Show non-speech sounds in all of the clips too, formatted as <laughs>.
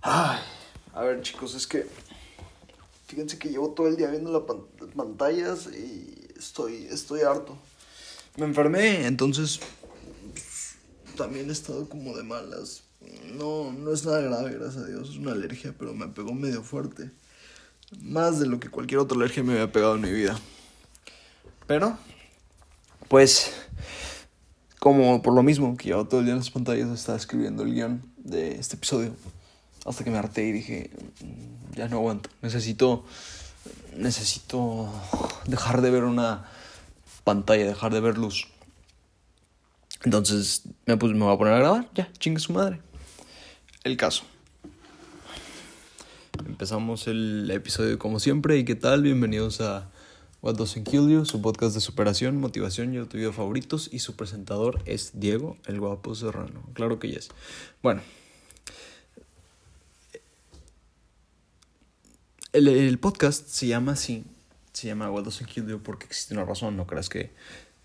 Ay, a ver chicos, es que fíjense que llevo todo el día viendo las pantallas y estoy, estoy harto. Me enfermé, entonces también he estado como de malas. No, no es nada grave, gracias a Dios, es una alergia, pero me pegó medio fuerte. Más de lo que cualquier otra alergia me había pegado en mi vida. Pero, pues, como por lo mismo que llevo todo el día en las pantallas, estaba escribiendo el guion de este episodio. Hasta que me harté y dije, mm, ya no aguanto. Necesito, necesito dejar de ver una pantalla, dejar de ver luz. Entonces me, pues, me voy a poner a grabar, ya, chingue su madre. El caso. Empezamos el episodio como siempre y qué tal, bienvenidos a What Doesn't Kill You, su podcast de superación, motivación y autoridad favoritos y su presentador es Diego, el guapo serrano. Claro que ya es. Bueno, el, podcast se llama así, se llama What Doesn't Kill You porque existe una razón, no creas que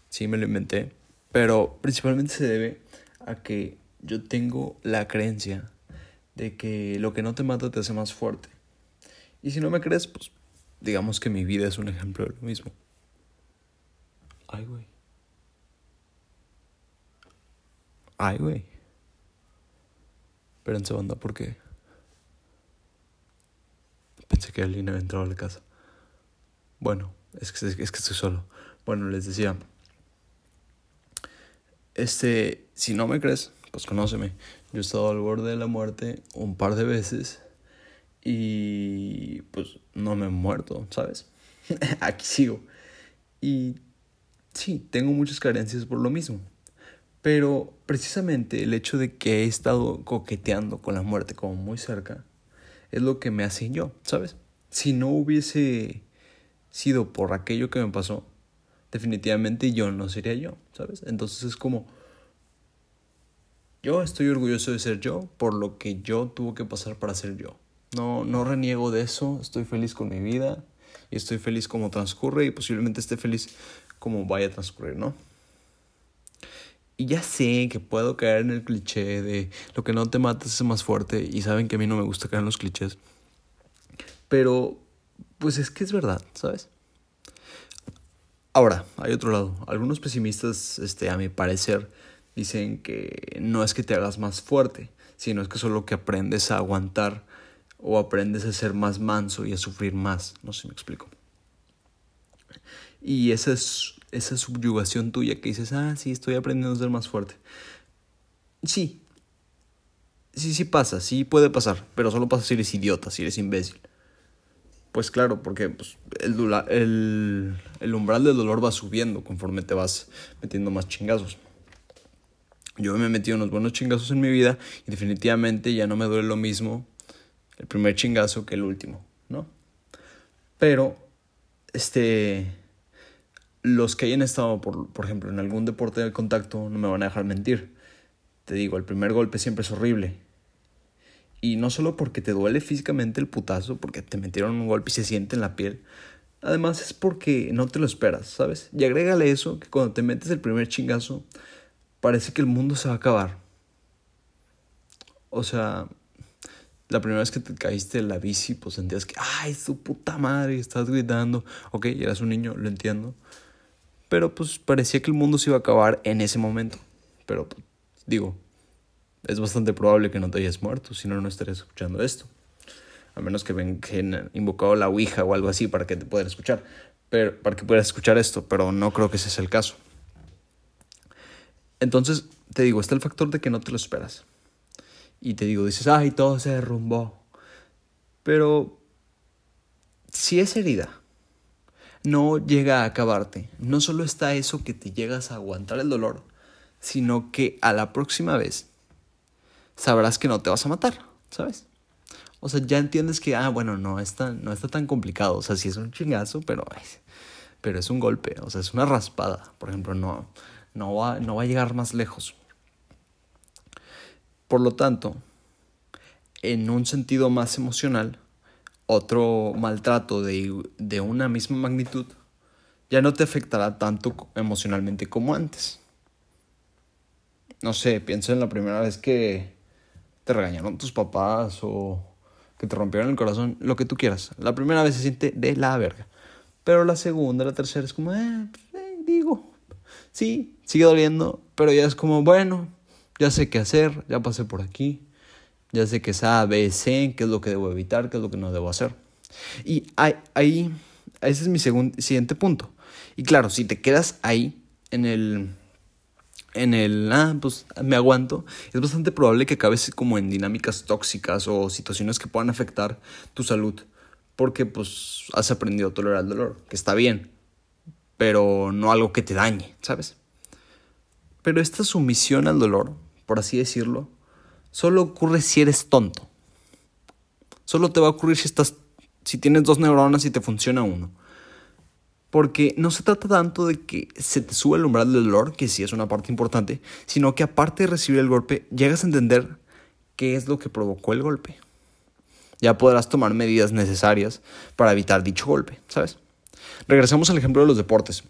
sí me lo inventé, pero principalmente se debe a que yo tengo la creencia de que lo que no te mata te hace más fuerte. Y si no me crees, pues digamos que mi vida es un ejemplo de lo mismo. Ay, güey. Ay, güey. Espérense, banda, porque pensé que alguien había entrado a la casa. Bueno, es que, es que estoy solo. Bueno, les decía. Este, si no me crees, pues conóceme. Yo he estado al borde de la muerte un par de veces y pues no me he muerto, ¿sabes? <laughs> Aquí sigo. Y sí, tengo muchas carencias por lo mismo. Pero precisamente el hecho de que he estado coqueteando con la muerte como muy cerca es lo que me hace yo, ¿sabes? Si no hubiese sido por aquello que me pasó, definitivamente yo no sería yo, ¿sabes? Entonces es como yo estoy orgulloso de ser yo por lo que yo tuve que pasar para ser yo. No, no reniego de eso, estoy feliz con mi vida y estoy feliz como transcurre y posiblemente esté feliz como vaya a transcurrir, ¿no? Y ya sé que puedo caer en el cliché de lo que no te mata es más fuerte y saben que a mí no me gusta caer en los clichés. Pero, pues es que es verdad, ¿sabes? Ahora, hay otro lado. Algunos pesimistas, este, a mi parecer, dicen que no es que te hagas más fuerte, sino es que solo que aprendes a aguantar o aprendes a ser más manso y a sufrir más. No sé si me explico. Y esa es esa subyugación tuya que dices, ah, sí, estoy aprendiendo a ser más fuerte. Sí. Sí, sí pasa, sí puede pasar, pero solo pasa si eres idiota, si eres imbécil. Pues claro, porque pues, el, el, el umbral del dolor va subiendo conforme te vas metiendo más chingazos. Yo me he metido unos buenos chingazos en mi vida y definitivamente ya no me duele lo mismo el primer chingazo que el último, ¿no? Pero, este, los que hayan estado, por, por ejemplo, en algún deporte de contacto, no me van a dejar mentir. Te digo, el primer golpe siempre es horrible. Y no solo porque te duele físicamente el putazo, porque te metieron un golpe y se siente en la piel. Además es porque no te lo esperas, ¿sabes? Y agrégale eso, que cuando te metes el primer chingazo, parece que el mundo se va a acabar. O sea, la primera vez que te caíste en la bici, pues sentías que, ay, su puta madre, estás gritando. Ok, eras un niño, lo entiendo. Pero pues parecía que el mundo se iba a acabar en ese momento. Pero digo, es bastante probable que no te hayas muerto, si no, no estarías escuchando esto. A menos que ven que invocado la Ouija o algo así para que te puedan escuchar. Pero, para que puedas escuchar esto, pero no creo que ese sea el caso. Entonces, te digo, está el factor de que no te lo esperas. Y te digo, dices, ay, todo se derrumbó. Pero si es herida no llega a acabarte. No solo está eso que te llegas a aguantar el dolor, sino que a la próxima vez sabrás que no te vas a matar, ¿sabes? O sea, ya entiendes que, ah, bueno, no está, no está tan complicado. O sea, sí es un chingazo, pero, pero es un golpe. O sea, es una raspada. Por ejemplo, no, no, va, no va a llegar más lejos. Por lo tanto, en un sentido más emocional, otro maltrato de, de una misma magnitud ya no te afectará tanto emocionalmente como antes. No sé, pienso en la primera vez que te regañaron tus papás o que te rompieron el corazón, lo que tú quieras. La primera vez se siente de la verga. Pero la segunda, la tercera es como, eh, pues, eh digo, sí, sigue doliendo, pero ya es como, bueno, ya sé qué hacer, ya pasé por aquí, ya sé que es A, B, C, qué es lo que debo evitar, qué es lo que no debo hacer. Y ahí, ese es mi siguiente punto. Y claro, si te quedas ahí en el en el, ah, pues me aguanto, es bastante probable que acabes como en dinámicas tóxicas o situaciones que puedan afectar tu salud, porque pues has aprendido a tolerar el dolor, que está bien, pero no algo que te dañe, ¿sabes? Pero esta sumisión al dolor, por así decirlo, solo ocurre si eres tonto. Solo te va a ocurrir si estás si tienes dos neuronas y te funciona uno. Porque no se trata tanto de que se te suba el umbral del dolor, que sí es una parte importante, sino que aparte de recibir el golpe, llegas a entender qué es lo que provocó el golpe. Ya podrás tomar medidas necesarias para evitar dicho golpe, ¿sabes? Regresamos al ejemplo de los deportes.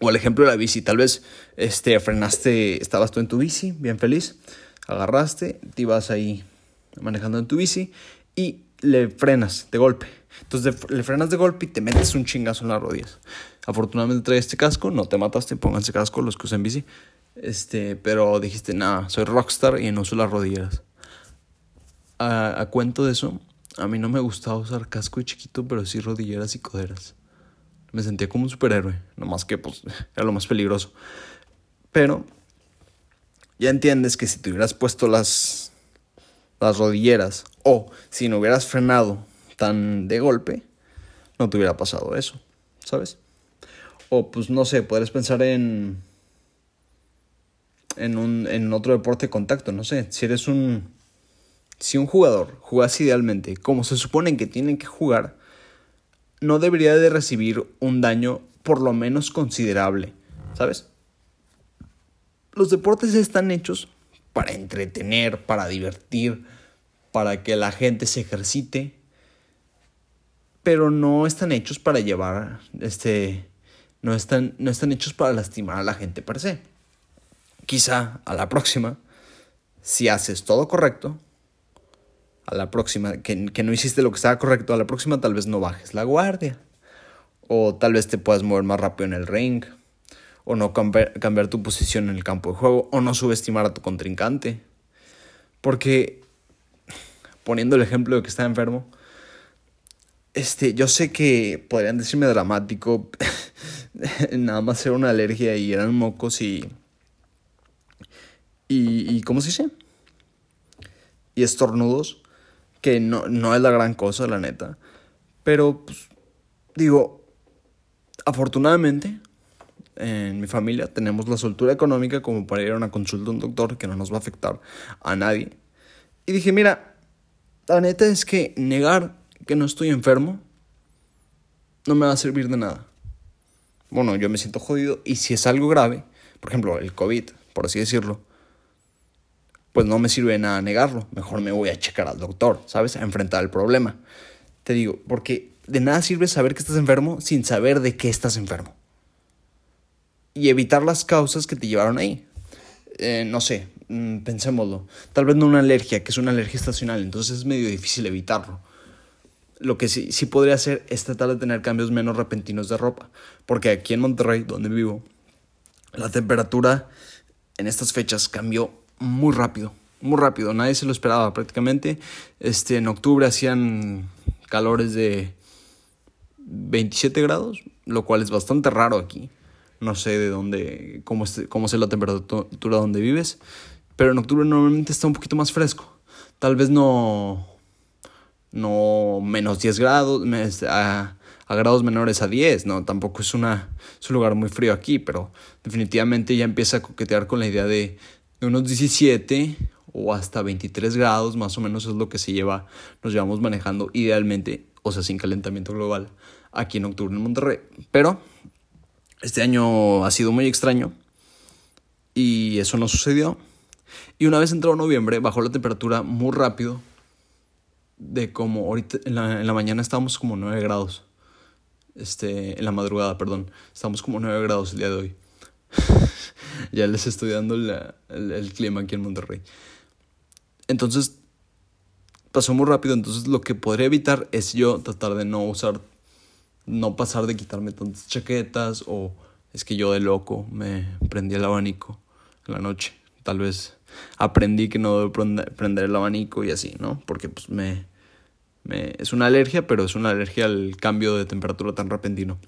O al ejemplo de la bici. Tal vez este, frenaste, estabas tú en tu bici, bien feliz, agarraste, te ibas ahí manejando en tu bici y le frenas de golpe entonces le frenas de golpe y te metes un chingazo en las rodillas. Afortunadamente trae este casco, no te mataste, pónganse casco los que usan bici. Este, pero dijiste, nada, soy rockstar y no uso las rodilleras. A, a, cuento de eso, a mí no me gustaba usar casco de chiquito, pero sí rodilleras y coderas. Me sentía como un superhéroe, nomás que pues <laughs> era lo más peligroso. Pero ya entiendes que si te hubieras puesto las, las rodilleras o si no hubieras frenado tan de golpe, no te hubiera pasado eso, ¿sabes? O pues no sé, podrías pensar en en un en otro deporte de contacto, no sé, si eres un si un jugador jugas idealmente como se supone que tienen que jugar, no debería de recibir un daño por lo menos considerable, ¿sabes? Los deportes están hechos para entretener, para divertir, para que la gente se ejercite pero no están hechos para llevar, este, no están, no están hechos para lastimar a la gente per se. Quizá a la próxima, si haces todo correcto, a la próxima, que, que no hiciste lo que estaba correcto, a la próxima tal vez no bajes la guardia. O tal vez te puedas mover más rápido en el ring. O no cambiar, tu posición en el campo de juego. O no subestimar a tu contrincante. Porque, poniendo el ejemplo de que está enfermo, este, yo sé que podrían decirme dramático, <laughs> nada más era una alergia y eran mocos y, y, y ¿cómo se dice? Y estornudos, que no, no es la gran cosa, la neta. Pero, pues, digo, afortunadamente, en mi familia tenemos la soltura económica como para ir a una consulta a un doctor que no nos va a afectar a nadie. Y dije, mira, la neta es que negar que no estoy enfermo, no me va a servir de nada. Bueno, yo me siento jodido y si es algo grave, por ejemplo, el COVID, por así decirlo, pues no me sirve de nada negarlo. Mejor me voy a checar al doctor, ¿sabes? A enfrentar el problema. Te digo, porque de nada sirve saber que estás enfermo sin saber de qué estás enfermo. Y evitar las causas que te llevaron ahí. Eh, no sé, mm, pensémoslo. Tal vez no una alergia, que es una alergia estacional, entonces es medio difícil evitarlo lo que sí, sí podría hacer es tratar de tener cambios menos repentinos de ropa. Porque aquí en Monterrey, donde vivo, la temperatura en estas fechas cambió muy rápido. Muy rápido. Nadie se lo esperaba prácticamente. Este, en octubre hacían calores de 27 grados, lo cual es bastante raro aquí. No sé de dónde, cómo, es, cómo es la temperatura donde vives. Pero en octubre normalmente está un poquito más fresco. Tal vez no no menos 10 grados, a, a, grados menores a 10, no, tampoco es, una, es un lugar muy frío aquí, pero definitivamente ya empieza a coquetear con la idea de, de unos 17 o hasta 23 grados, más o menos es lo que se lleva, nos llevamos manejando idealmente, o sea, sin calentamiento global, aquí en octubre en Monterrey. Pero este año ha sido muy extraño y eso no sucedió. Y una vez entró noviembre, bajó la temperatura muy rápido de como ahorita en la, la mañana estábamos como 9 grados. Este, en la madrugada, perdón. Estamos como 9 grados el día de hoy. <laughs> ya les estoy dando el, el, clima aquí en Monterrey. Entonces, pasó muy rápido, entonces lo que podría evitar es yo tratar de no usar, no pasar de quitarme tantas chaquetas o es que yo de loco me prendí el abanico en la noche. Tal vez aprendí que no debo prender el abanico y así, ¿no? Porque pues me, me, es una alergia, pero es una alergia al cambio de temperatura tan repentino.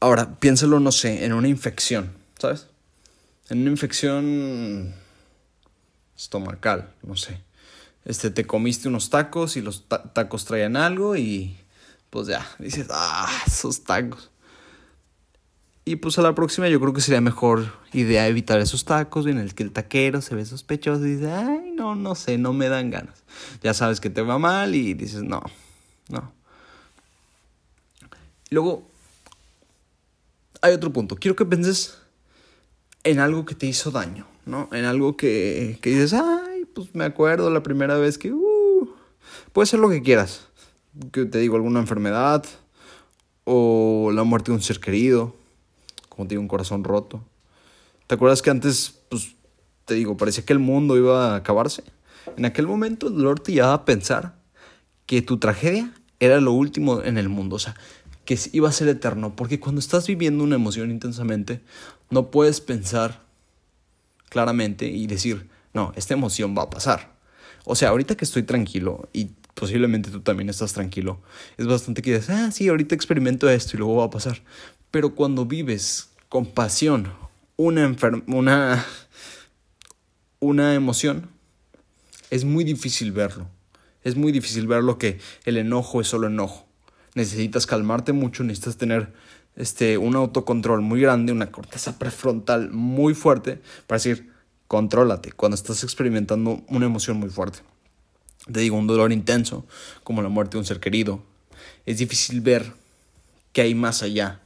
Ahora, piénsalo, no sé, en una infección, ¿sabes? En una infección estomacal, no sé. Este, te comiste unos tacos y los tacos traían algo y pues ya, <laughs> dices, ah, esos tacos. Y pues a la próxima yo creo que sería mejor idea evitar esos tacos en el que el taquero se ve sospechoso y dice, ay, no, no sé, no me dan ganas. Ya sabes que te va mal y dices, no, no. Luego, hay otro punto. Quiero que penses en algo que te hizo daño, ¿no? En algo que, que dices, ay, pues me acuerdo la primera vez que, uh, puede ser lo que quieras. Que te digo, alguna enfermedad o la muerte de un ser querido como te digo, un corazón roto. ¿Te acuerdas que antes, pues, te digo, parecía que el mundo iba a acabarse? En aquel momento el dolor te llevaba a pensar que tu tragedia era lo último en el mundo, o sea, que iba a ser eterno, porque cuando estás viviendo una emoción intensamente, no puedes pensar claramente y decir, no, esta emoción va a pasar. O sea, ahorita que estoy tranquilo y posiblemente tú también estás tranquilo, es bastante que dices, ah, sí, ahorita experimento esto y luego va a pasar. Pero cuando vives con pasión una, una, <laughs> una emoción, es muy difícil verlo. Es muy difícil verlo que el enojo es solo enojo. Necesitas calmarte mucho, necesitas tener este, un autocontrol muy grande, una corteza prefrontal muy fuerte para decir, contrólate cuando estás experimentando una emoción muy fuerte. Te digo, un dolor intenso, como la muerte de un ser querido. Es difícil ver que hay más allá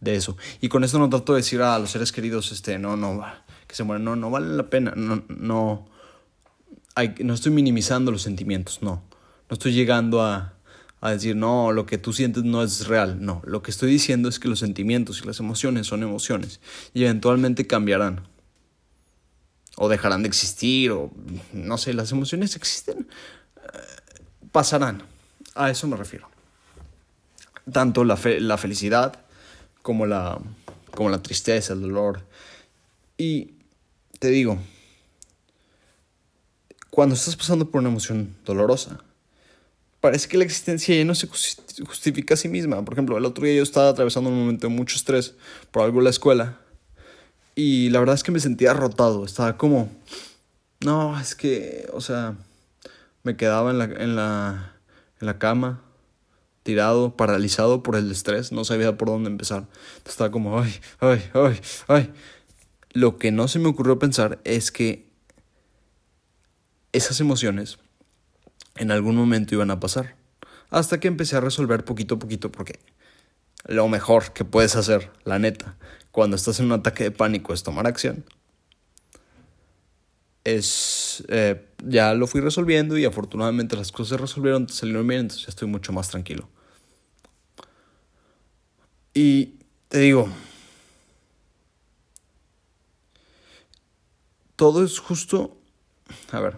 de eso. Y con esto no trato de decir a los seres queridos, este, no, no, que se mueren, no, no vale la pena, no, no, hay, no estoy minimizando los sentimientos, no, no estoy llegando a, a decir, no, lo que tú sientes no es real, no, lo que estoy diciendo es que los sentimientos y las emociones son emociones y eventualmente cambiarán o dejarán de existir o no sé, las emociones existen, eh, pasarán, a eso me refiero. Tanto la, fe, la felicidad, como la, como la tristeza, el dolor. Y te digo, cuando estás pasando por una emoción dolorosa, parece que la existencia ya no se justifica a sí misma. Por ejemplo, el otro día yo estaba atravesando un momento de mucho estrés por algo en la escuela y la verdad es que me sentía rotado. Estaba como, no, es que, o sea, me quedaba en la, en la, en la cama tirado, paralizado por el estrés, no sabía por dónde empezar. Estaba como, ay, ay, ay, ay. Lo que no se me ocurrió pensar es que esas emociones en algún momento iban a pasar. Hasta que empecé a resolver poquito a poquito porque lo mejor que puedes hacer, la neta, cuando estás en un ataque de pánico es tomar acción. Es, eh, ya lo fui resolviendo y afortunadamente las cosas se resolvieron, salieron bien, entonces ya estoy mucho más tranquilo. Y te digo, todo es justo, a ver,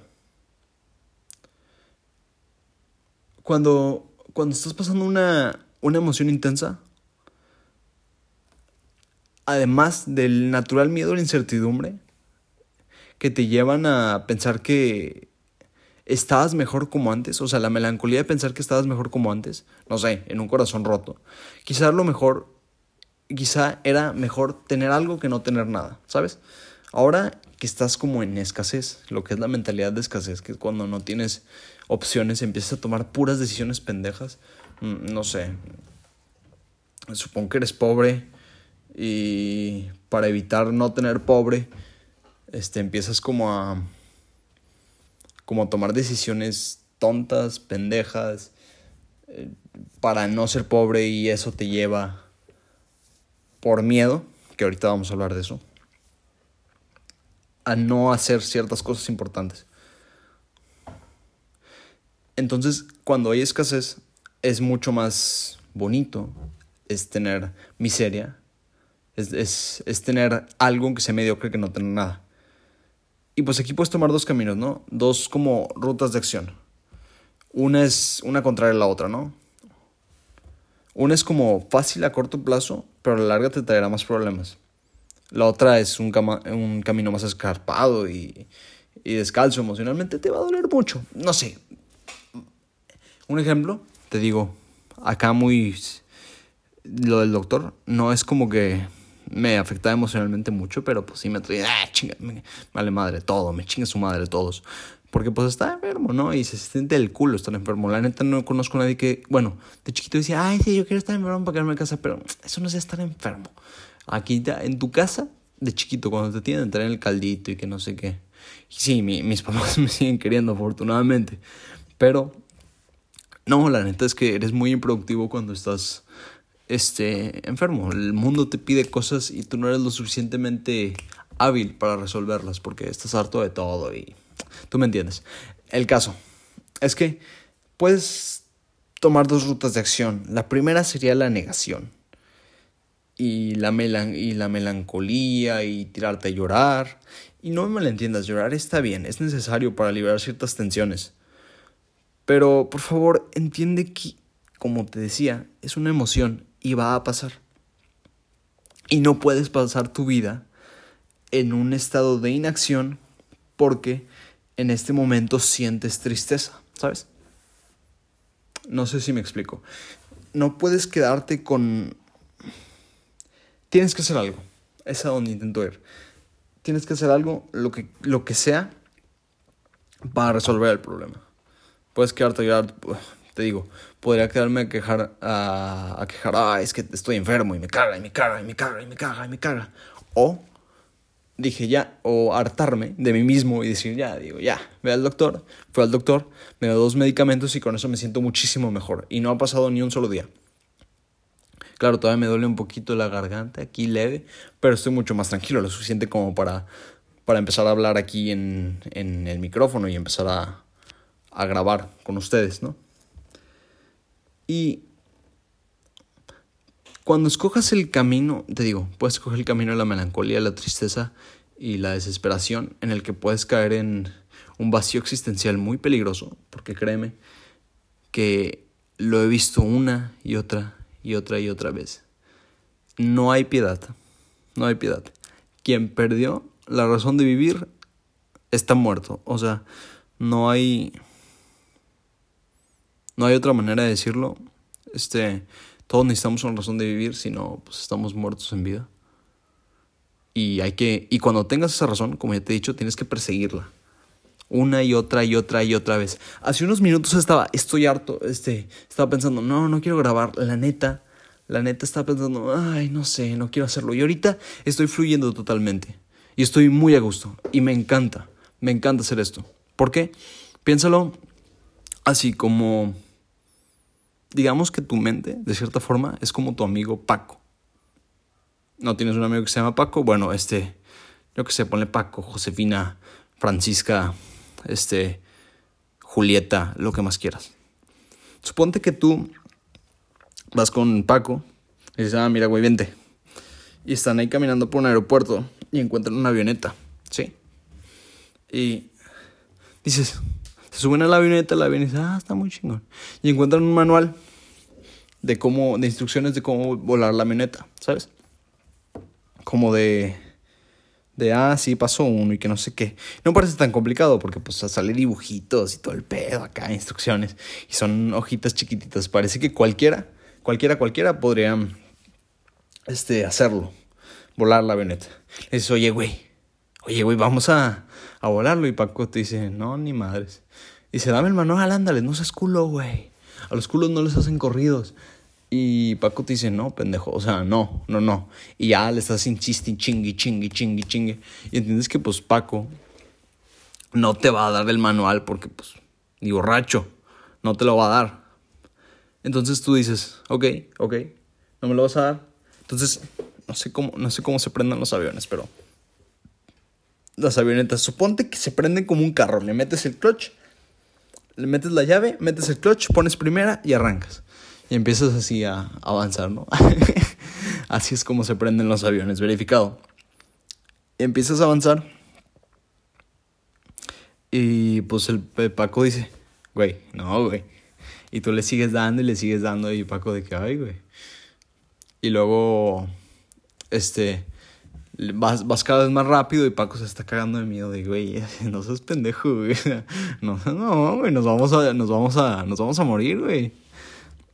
cuando, cuando estás pasando una, una emoción intensa, además del natural miedo a la incertidumbre, que te llevan a pensar que estabas mejor como antes, o sea, la melancolía de pensar que estabas mejor como antes, no sé, en un corazón roto. Quizás lo mejor, quizá era mejor tener algo que no tener nada, ¿sabes? Ahora que estás como en escasez, lo que es la mentalidad de escasez, que es cuando no tienes opciones, empiezas a tomar puras decisiones pendejas, mm, no sé, supongo que eres pobre y para evitar no tener pobre, este, empiezas como a como tomar decisiones tontas, pendejas, eh, para no ser pobre y eso te lleva por miedo, que ahorita vamos a hablar de eso, a no hacer ciertas cosas importantes. Entonces, cuando hay escasez, es mucho más bonito, es tener miseria, es, es, es tener algo que sea mediocre que no tener nada. Y pues aquí puedes tomar dos caminos, ¿no? Dos como rutas de acción. Una es una contraria a la otra, ¿no? Una es como fácil a corto plazo, pero a la larga te traerá más problemas. La otra es un, un camino más escarpado y, y descalzo emocionalmente, te va a doler mucho. No sé. Un ejemplo, te digo, acá muy... Lo del doctor no es como que me afectaba emocionalmente mucho, pero pues sí me traía, ah, chinga, me, vale madre todo, me chinga su madre todos. Porque pues está enfermo, ¿no? Y se siente el culo estar enfermo. La neta no conozco a nadie que, bueno, de chiquito decía, ay, sí, yo quiero estar enfermo para quedarme en casa, pero eso no es estar enfermo. Aquí en tu casa, de chiquito, cuando te tienen, entrar en el caldito y que no sé qué. Y sí, mis <laughs> papás me siguen queriendo, afortunadamente. Pero, no, la neta es que eres muy improductivo cuando estás este, enfermo. El mundo te pide cosas y tú no eres lo suficientemente hábil para resolverlas porque estás harto de todo y tú me entiendes. El caso es que puedes tomar dos rutas de acción. La primera sería la negación y la, melan y la melancolía y tirarte a llorar. Y no me entiendas, llorar está bien, es necesario para liberar ciertas tensiones. Pero por favor, entiende que, como te decía, es una emoción y va a pasar. Y no puedes pasar tu vida en un estado de inacción porque en este momento sientes tristeza, ¿sabes? No sé si me explico. No puedes quedarte con... Tienes que hacer algo. Es a donde intento ir. Tienes que hacer algo, lo que, lo que sea, para resolver el problema. Puedes quedarte te digo, podría quedarme a quejar, a, a quejar, ah, es que estoy enfermo y me caga, y me caga, y me caga, y me caga, y me caga. O dije ya, o hartarme de mí mismo y decir ya, digo, ya, ve al doctor, fue al doctor, me dio dos medicamentos y con eso me siento muchísimo mejor. Y no ha pasado ni un solo día. Claro, todavía me duele un poquito la garganta, aquí leve, pero estoy mucho más tranquilo, lo suficiente como para, para empezar a hablar aquí en, en el micrófono y empezar a, a grabar con ustedes, ¿no? Y cuando escojas el camino, te digo, puedes escoger el camino de la melancolía, la tristeza y la desesperación, en el que puedes caer en un vacío existencial muy peligroso, porque créeme que lo he visto una y otra y otra y otra vez. No hay piedad, no hay piedad. Quien perdió la razón de vivir está muerto, o sea, no hay no hay otra manera de decirlo. Este, todos necesitamos una razón de vivir, si no, pues estamos muertos en vida. Y hay que, y cuando tengas esa razón, como ya te he dicho, tienes que perseguirla. Una y otra y otra y otra vez. Hace unos minutos estaba, estoy harto, este, estaba pensando, no, no quiero grabar, la neta, la neta estaba pensando, ay, no sé, no quiero hacerlo. Y ahorita estoy fluyendo totalmente. Y estoy muy a gusto. Y me encanta, me encanta hacer esto. ¿Por qué? Piénsalo así como digamos que tu mente, de cierta forma, es como tu amigo Paco. ¿No tienes un amigo que se llama Paco? Bueno, este, yo que sé, ponle Paco, Josefina, Francisca, este, Julieta, lo que más quieras. Suponte que tú vas con Paco y dices, ah, mira, güey, vente. Y están ahí caminando por un aeropuerto y encuentran una avioneta, ¿sí? Y dices, se suben a la avioneta, la avioneta dice, ah, está muy chingón. Y encuentran un manual de cómo, de instrucciones de cómo volar la avioneta, ¿sabes? Como de, de, ah, sí, pasó uno y que no sé qué. No parece tan complicado porque pues sale dibujitos y todo el pedo acá, instrucciones. Y son hojitas chiquititas. Parece que cualquiera, cualquiera, cualquiera podría, este, hacerlo. Volar la avioneta. Le dices, oye, güey, oye, güey, vamos a, a volarlo. Y Paco te dice, no, ni madres. Dice, dame el manual, ándale, no seas culo, güey. A los culos no les hacen corridos. Y Paco te dice, no, pendejo, o sea, no, no, no. Y ya le estás insistendo, chingue, chingue, chingue, chingue. Y entiendes que, pues, Paco no te va a dar el manual porque, pues, ni borracho, no te lo va a dar. Entonces tú dices, ok, ok, no me lo vas a dar. Entonces, no sé cómo, no sé cómo se prendan los aviones, pero las avionetas, suponte que se prenden como un carro, le metes el clutch le metes la llave, metes el clutch, pones primera y arrancas. Y empiezas así a avanzar, ¿no? <laughs> así es como se prenden los aviones, verificado. Empiezas a avanzar Y pues el, Paco dice, güey, no, güey. Y tú le sigues dando y le sigues dando y Paco de que, ay, güey. Y luego, este, vas, vas cada vez más rápido y Paco se está cagando de miedo de, güey, <laughs> no seas pendejo, güey. <laughs> No, no, güey, nos vamos a, nos vamos a, nos vamos a morir, güey.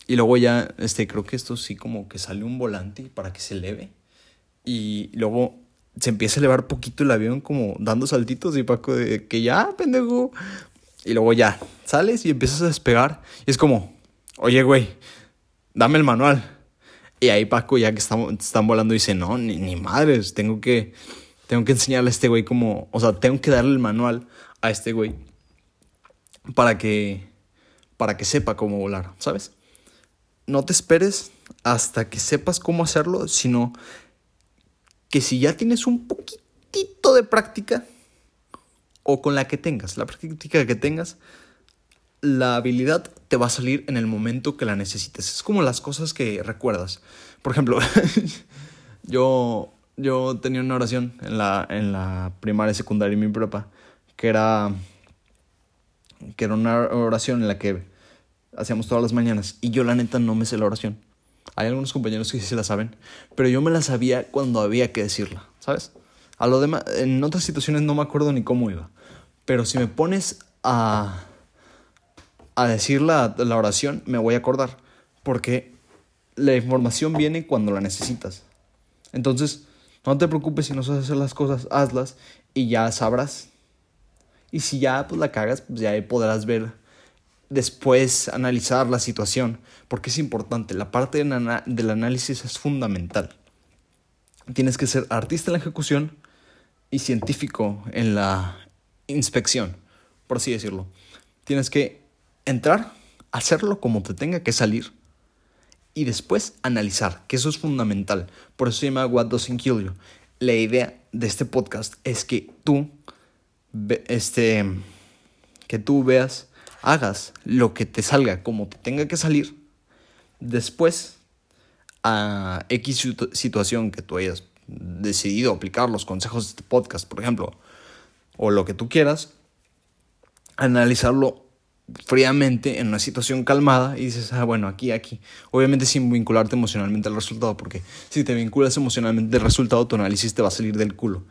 Y luego ya, este, creo que esto sí como que sale un volante para que se eleve. Y luego se empieza a elevar poquito el avión como dando saltitos y Paco de que ya, pendejo. Y luego ya, sales y empiezas a despegar. Y es como, oye, güey, dame el manual. Y ahí Paco, ya que están, están volando, dice, no, ni, ni madres, tengo que, tengo que enseñarle a este güey como, o sea, tengo que darle el manual a este güey para que, para que sepa cómo volar, ¿sabes? No te esperes hasta que sepas cómo hacerlo, sino que si ya tienes un poquitito de práctica, o con la que tengas, la práctica que tengas, la habilidad te va a salir en el momento que la necesites. Es como las cosas que recuerdas. Por ejemplo, <laughs> yo, yo tenía una oración en la, en la primaria, secundaria y mi prepa, que era, que era una oración en la que hacíamos todas las mañanas. Y yo la neta no me sé la oración. Hay algunos compañeros que sí se la saben, pero yo me la sabía cuando había que decirla, ¿sabes? A lo demás, en otras situaciones no me acuerdo ni cómo iba. Pero si me pones a a decir la, la oración, me voy a acordar. Porque la información viene cuando la necesitas. Entonces, no te preocupes si no sabes hacer las cosas, hazlas y ya sabrás. Y si ya pues la cagas, pues ya podrás ver después analizar la situación, porque es importante, la parte del análisis es fundamental. Tienes que ser artista en la ejecución y científico en la inspección, por así decirlo. Tienes que entrar, hacerlo como te tenga que salir y después analizar, que eso es fundamental. Por eso se llama What Doesn't Kill You. La idea de este podcast es que tú, este, que tú veas, hagas lo que te salga como te tenga que salir. Después, a X situación que tú hayas decidido aplicar los consejos de este podcast, por ejemplo, o lo que tú quieras, analizarlo fríamente en una situación calmada y dices, ah, bueno, aquí, aquí. Obviamente sin vincularte emocionalmente al resultado, porque si te vinculas emocionalmente al resultado, tu análisis te va a salir del culo.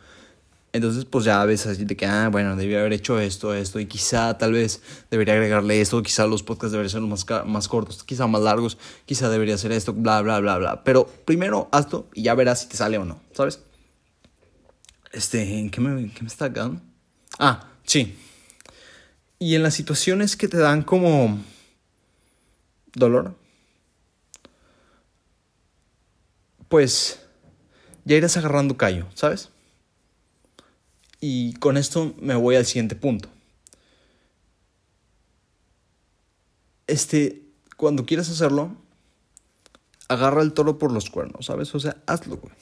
Entonces, pues ya ves así de que, ah, bueno, debía haber hecho esto, esto, y quizá tal vez debería agregarle esto, quizá los podcasts deberían ser más, más cortos, quizá más largos, quizá debería ser esto, bla, bla, bla, bla. Pero primero hazlo y ya verás si te sale o no, ¿sabes? Este, ¿en qué me, qué me está quedando? Ah, sí, y en las situaciones que te dan como dolor, pues ya irás agarrando callo, ¿sabes? Y con esto me voy al siguiente punto. Este, cuando quieras hacerlo, agarra el toro por los cuernos, ¿sabes? O sea, hazlo, güey.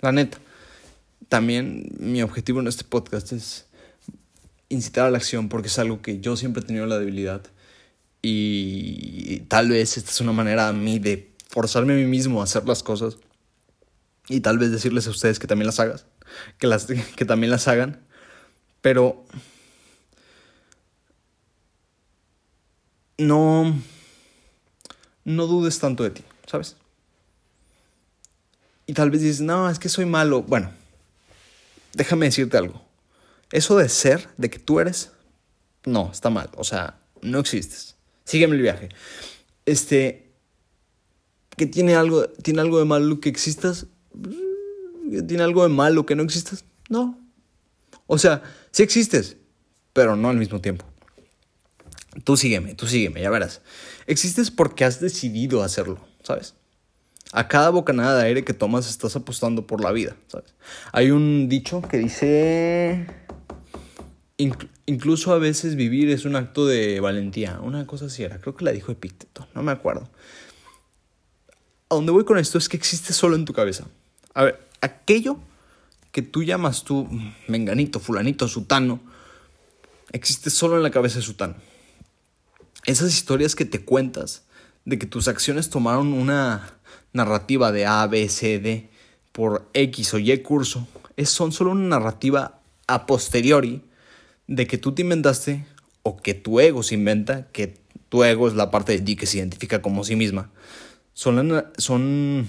La neta. También mi objetivo en este podcast es incitar a la acción porque es algo que yo siempre he tenido la debilidad y tal vez esta es una manera a mí de forzarme a mí mismo a hacer las cosas y tal vez decirles a ustedes que también las hagas, que, las, <laughs> que también las hagan, pero no, no dudes tanto de ti, ¿sabes? Y tal vez dices, no, es que soy malo. Bueno, déjame decirte algo. Eso de ser, de que tú eres, no, está mal. O sea, no existes. Sígueme el viaje. Este, que tiene algo, tiene algo de malo que existas. ¿Tiene algo de malo que no existas? No. O sea, sí existes, pero no al mismo tiempo. Tú sígueme, tú sígueme, ya verás. Existes porque has decidido hacerlo, ¿sabes? A cada bocanada de aire que tomas estás apostando por la vida, ¿sabes? Hay un dicho que dice incluso a veces vivir es un acto de valentía. Una cosa así era. Creo que la dijo Epicteto. No me acuerdo. A donde voy con esto es que existe solo en tu cabeza. A ver, aquello que tú llamas tú, menganito, fulanito, sutano, existe solo en la cabeza de sutano. Esas historias que te cuentas de que tus acciones tomaron una narrativa de A, B, C, D por X o Y curso, es, son solo una narrativa a posteriori de que tú te inventaste o que tu ego se inventa, que tu ego es la parte de ti que se identifica como sí misma, son, son,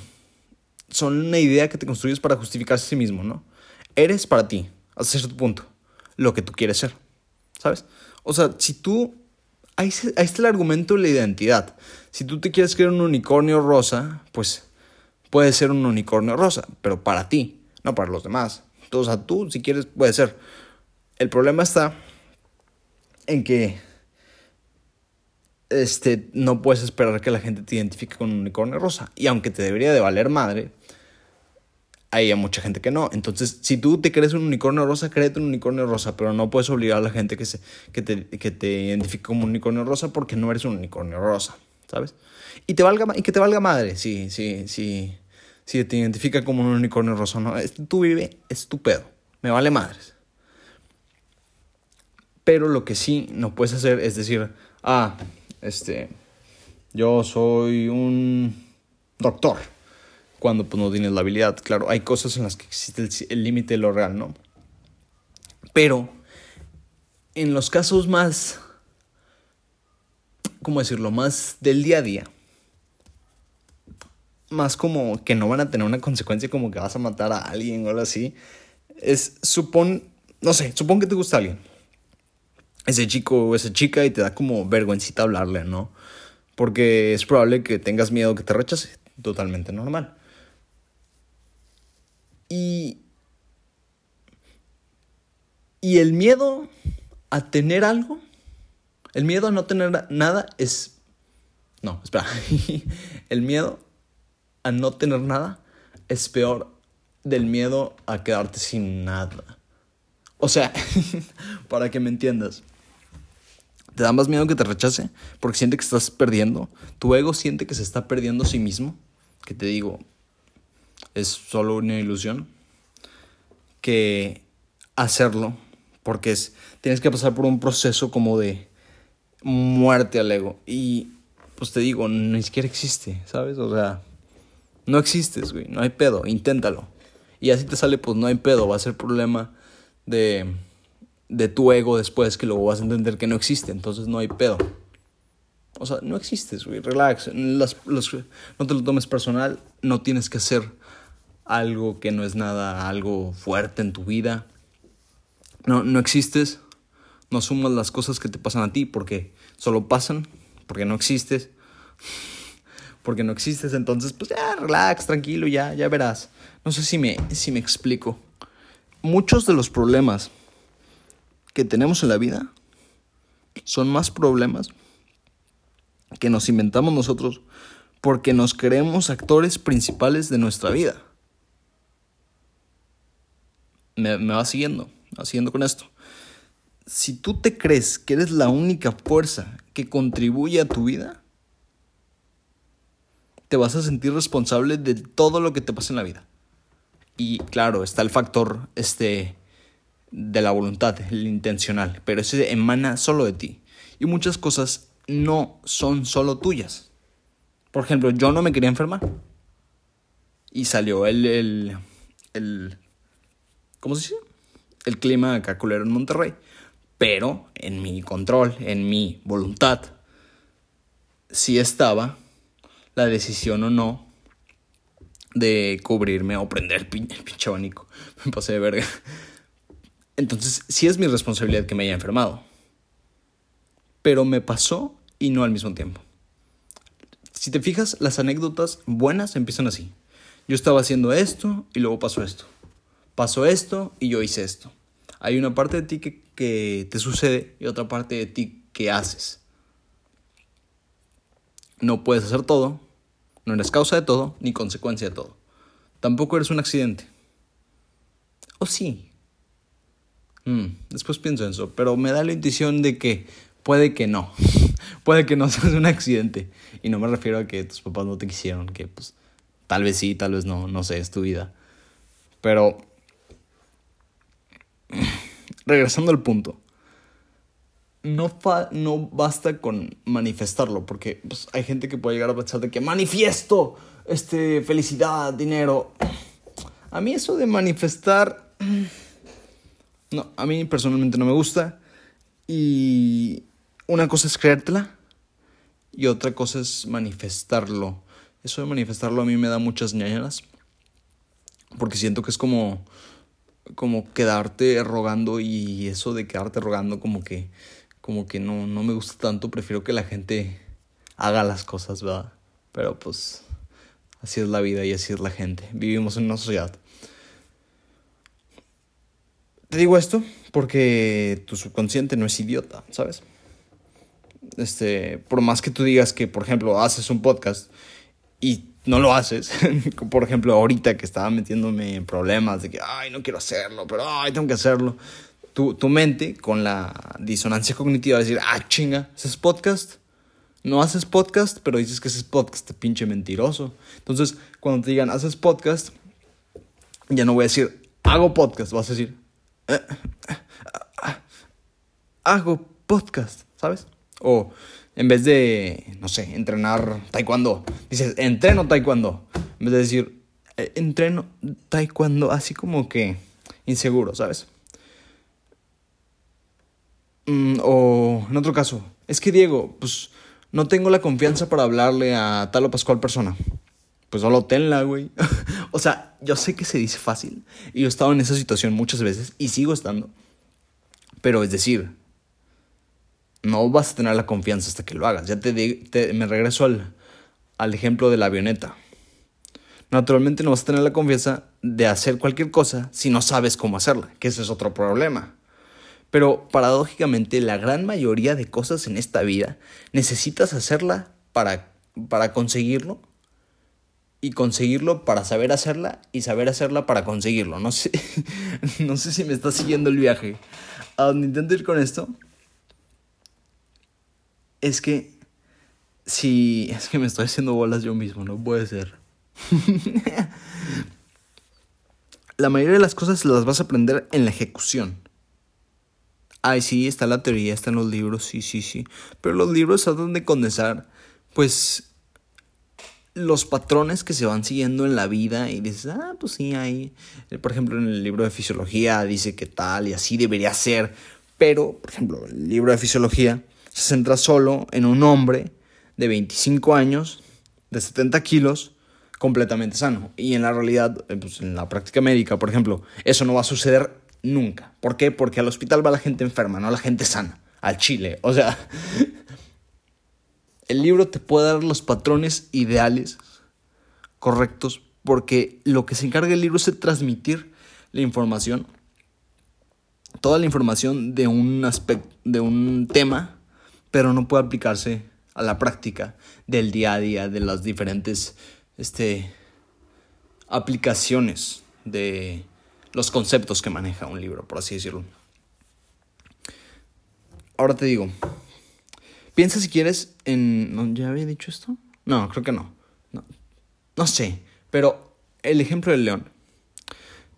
son una idea que te construyes para justificarse a sí mismo, ¿no? Eres para ti, hasta cierto punto, lo que tú quieres ser, ¿sabes? O sea, si tú... Ahí, está el argumento de la identidad. Si tú te quieres creer un unicornio rosa, pues puede ser un unicornio rosa, pero para ti, no para los demás. O sea, tú si quieres puede ser. El problema está en que este, no puedes esperar que la gente te identifique con un unicornio rosa. Y aunque te debería de valer madre, hay mucha gente que no. Entonces, si tú te crees un unicornio rosa, créete un unicornio rosa, pero no puedes obligar a la gente que, se, que, te, que te identifique como un unicornio rosa porque no eres un unicornio rosa, ¿sabes? Y, te valga, y que te valga madre, sí, sí, sí. Si te identifica como un unicornio rosa, no. Tú vive, es tu pedo. Me vale madres. Pero lo que sí no puedes hacer es decir, ah, este, yo soy un doctor, cuando pues, no tienes la habilidad. Claro, hay cosas en las que existe el límite de lo real, ¿no? Pero en los casos más, ¿cómo decirlo? Más del día a día. Más como que no van a tener una consecuencia como que vas a matar a alguien o algo así. Es, supón, no sé, supón que te gusta alguien ese chico o esa chica y te da como vergüencita hablarle, ¿no? Porque es probable que tengas miedo que te rechace, totalmente normal. Y y el miedo a tener algo, el miedo a no tener nada es no, espera. <laughs> el miedo a no tener nada es peor del miedo a quedarte sin nada. O sea, <laughs> para que me entiendas. ¿Te da más miedo que te rechace? Porque siente que estás perdiendo. Tu ego siente que se está perdiendo a sí mismo. Que te digo, es solo una ilusión. Que hacerlo. Porque es, tienes que pasar por un proceso como de muerte al ego. Y pues te digo, ni siquiera existe, ¿sabes? O sea, no existes, güey. No hay pedo. Inténtalo. Y así te sale, pues no hay pedo. Va a ser problema de de tu ego después que luego vas a entender que no existe, entonces no hay pedo. O sea, no existes, güey, relax. Las, no te lo tomes personal, no tienes que hacer algo que no es nada, algo fuerte en tu vida. No, no existes, no sumas las cosas que te pasan a ti porque solo pasan, porque no existes. Porque no existes, entonces pues ya, relax, tranquilo, ya, ya verás. No sé si me, si me explico. Muchos de los problemas que tenemos en la vida son más problemas que nos inventamos nosotros porque nos creemos actores principales de nuestra vida. Me, va siguiendo, va siguiendo con esto. Si tú te crees que eres la única fuerza que contribuye a tu vida, te vas a sentir responsable de todo lo que te pasa en la vida. Y claro, está el factor este de la voluntad, el intencional, pero ese emana solo de ti. Y muchas cosas no son solo tuyas. Por ejemplo, yo no me quería enfermar. Y salió el, el, el ¿cómo se dice? El clima acá en Monterrey. Pero en mi control, en mi voluntad, sí estaba la decisión o no de cubrirme o prender el pinche abanico. <laughs> Me pasé de verga. Entonces, sí es mi responsabilidad que me haya enfermado. Pero me pasó y no al mismo tiempo. Si te fijas, las anécdotas buenas empiezan así. Yo estaba haciendo esto y luego pasó esto. Pasó esto y yo hice esto. Hay una parte de ti que, te sucede y otra parte de ti que haces. No puedes hacer todo, no eres causa de todo ni consecuencia de todo. Tampoco eres un accidente. O sí, Mm, después pienso en eso, pero me da la intuición de que puede que no. <laughs> puede que no <laughs> seas un accidente. Y no me refiero a que tus papás no te quisieron, que pues tal vez sí, tal vez no, no sé, es tu vida. Pero <clears throat> regresando al punto. No, no basta con manifestarlo, porque pues, hay gente que puede llegar a pensar de que manifiesto este, felicidad, dinero. <clears throat> A mí eso de manifestar <clears throat> no, a mí personalmente no me gusta. Y una cosa es creértela y otra cosa es manifestarlo. Eso de manifestarlo a mí me da muchas ñañaras. Porque siento que es como como quedarte rogando y eso de quedarte rogando como que como que no no me gusta tanto, prefiero que la gente haga las cosas, ¿verdad? Pero pues así es la vida y así es la gente. Vivimos en una sociedad. Te digo esto porque tu subconsciente no es idiota, ¿sabes? Este, por más que tú digas que, por ejemplo, haces un podcast y no lo haces, <laughs> por ejemplo, ahorita que estaba metiéndome en problemas de que, ay, no quiero hacerlo, pero, ay, tengo que hacerlo, tu, tu mente, con la disonancia cognitiva, va a decir, ah, chinga, ¿haces podcast? No haces podcast, pero dices que haces podcast, te pinche mentiroso. Entonces, cuando te digan, haces podcast, ya no voy a decir, hago podcast, vas a decir, hago podcast, ¿sabes? O en vez de, no sé, entrenar taekwondo, dices, entreno taekwondo. En vez de decir, eh, entreno taekwondo, así como que inseguro, ¿sabes? Mm, o en otro caso, es que Diego, pues no tengo la confianza para hablarle a tal o pascual persona. Pues solo tenla, güey. <laughs> o sea, yo sé que se dice fácil. Y yo he estado en esa situación muchas veces y sigo estando. Pero es decir, no vas a tener la confianza hasta que lo hagas. Ya te, me regreso al, al ejemplo de la avioneta. Naturalmente no vas a tener la confianza de hacer cualquier cosa si no sabes cómo hacerla, que ese es otro problema. Pero paradójicamente la gran mayoría de cosas en esta vida necesitas hacerla para, para conseguirlo y conseguirlo para saber hacerla y saber hacerla para conseguirlo. No sé, <laughs> no sé si me está siguiendo el viaje. A donde intento ir con esto es que si es que me estoy haciendo bolas yo mismo, no puede ser. <laughs> la mayoría de las cosas las vas a aprender en la ejecución. Ay, sí, está la teoría, están los libros, sí, sí, sí. Pero los libros tratan de condensar, pues, los patrones que se van siguiendo en la vida y dices, ah, pues sí, hay. Por ejemplo, en el libro de fisiología dice que tal y así debería ser. Pero, por ejemplo, el libro de fisiología se centra solo en un hombre de 25 años, de 70 kilos, completamente sano. Y en la realidad, eh, pues en la práctica médica, por ejemplo, eso no va a suceder nunca. ¿Por qué? Porque al hospital va la gente enferma, no la gente sana. Al chile. O sea, <laughs> el libro te puede dar los patrones ideales correctos porque lo que se encarga el libro es transmitir la información, toda la información de un aspecto, de un tema pero no puede aplicarse a la práctica del día a día de las diferentes este, aplicaciones de los conceptos que maneja un libro, por así decirlo. Ahora te digo, piensa si quieres en... ¿Ya había dicho esto? No, creo que no. No, no sé, pero el ejemplo del león.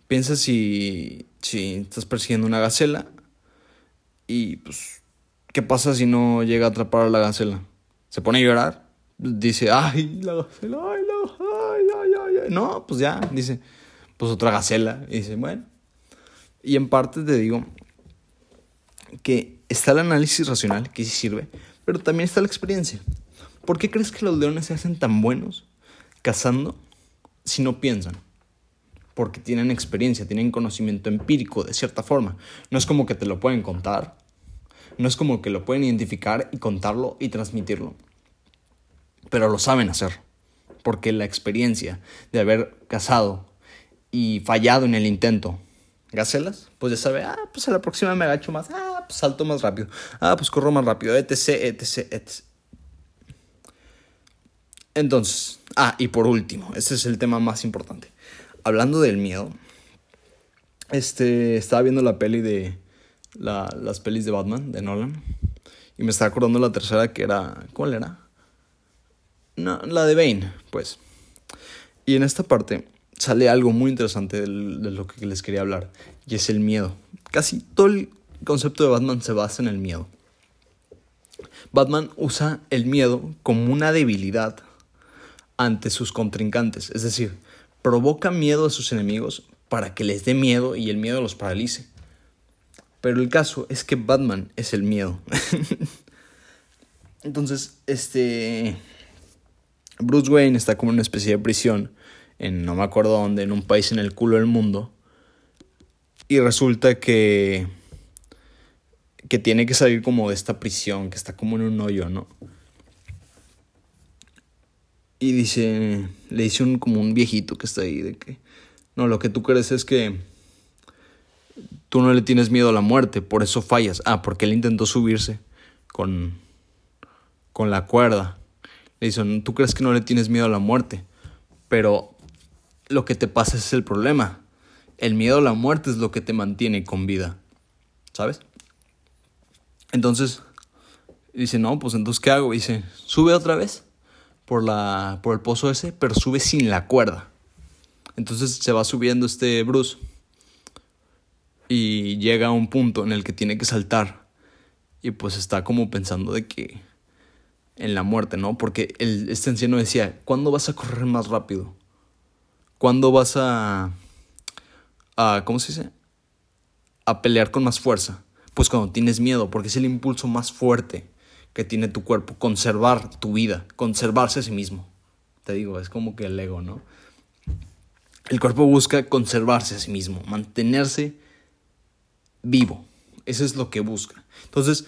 Piensa si, si estás persiguiendo una gacela y pues ¿Qué pasa si no llega a atrapar a la gacela? ¿Se pone a llorar? Dice, ay, la gacela, ay, la, ay, ay, ay, No, pues ya, dice, pues otra gacela. Y dice, bueno. Y en parte te digo que está el análisis racional, que sí sirve, pero también está la experiencia. ¿Por qué crees que los leones se hacen tan buenos cazando si no piensan? Porque tienen experiencia, tienen conocimiento empírico de cierta forma. No es como que te lo pueden contar, no es como que lo pueden identificar y contarlo y transmitirlo. Pero lo saben hacer. Porque la experiencia de haber cazado y fallado en el intento gacelas, pues ya sabe, ah, pues a la próxima me agacho más, ah, pues salto más rápido, ah, pues corro más rápido, etc, etc, etc. Entonces, ah, y por último, este es el tema más importante. Hablando del miedo, este, estaba viendo la peli de la, las pelis de Batman, de Nolan. Y me estaba acordando la tercera que era... ¿Cuál era? No, la de Bane, pues. Y en esta parte sale algo muy interesante de, lo que les quería hablar. Y es el miedo. Casi todo el concepto de Batman se basa en el miedo. Batman usa el miedo como una debilidad ante sus contrincantes. Es decir, provoca miedo a sus enemigos para que les dé miedo y el miedo los paralice. Pero el caso es que Batman es el miedo. <laughs> Entonces, este... Bruce Wayne está como en una especie de prisión, en no me acuerdo dónde, en un país en el culo del mundo. Y resulta que que tiene que salir como de esta prisión, que está como en un hoyo, ¿no? Y dice, le dice un como un viejito que está ahí de que no, lo que tú crees es que tú no le tienes miedo a la muerte, por eso fallas. Ah, porque él intentó subirse con con la cuerda. Le dice, tú crees que no le tienes miedo a la muerte, pero lo que te pasa es el problema. El miedo a la muerte es lo que te mantiene con vida. ¿Sabes? Entonces, dice, no, pues entonces, ¿qué hago? dice, sube otra vez por, la, por el pozo ese, pero sube sin la cuerda. Entonces se va subiendo este Bruce y llega a un punto en el que tiene que saltar. Y pues está como pensando de que en la muerte, ¿no? Porque el, este anciano decía, ¿cuándo vas a correr más rápido? ¿Cuándo vas a, a, ¿cómo se dice? A pelear con más fuerza. Pues cuando tienes miedo, porque es el impulso más fuerte que tiene tu cuerpo, conservar tu vida, conservarse a sí mismo. Te digo, es como que el ego, ¿no? El cuerpo busca conservarse a sí mismo, mantenerse vivo. Eso es lo que busca. Entonces,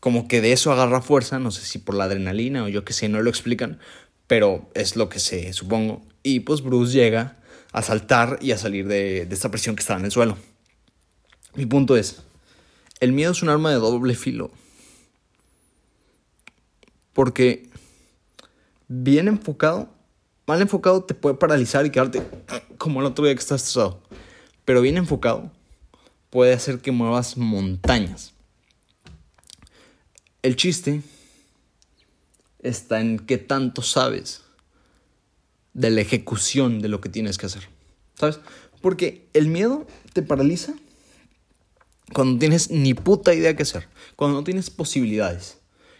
como que de eso agarra fuerza, no sé si por la adrenalina o yo qué sé, no lo explican, pero es lo que sé, supongo. Y pues Bruce llega a saltar y a salir de, de esta presión que estaba en el suelo. Mi punto es, el miedo es un arma de doble filo. Porque bien enfocado, mal enfocado te puede paralizar y quedarte como el otro día que estás estresado. Pero bien enfocado puede hacer que muevas montañas. El chiste está en qué tanto sabes de la ejecución de lo que tienes que hacer. ¿Sabes? Porque el miedo te paraliza cuando tienes ni puta idea qué hacer, cuando no tienes posibilidades,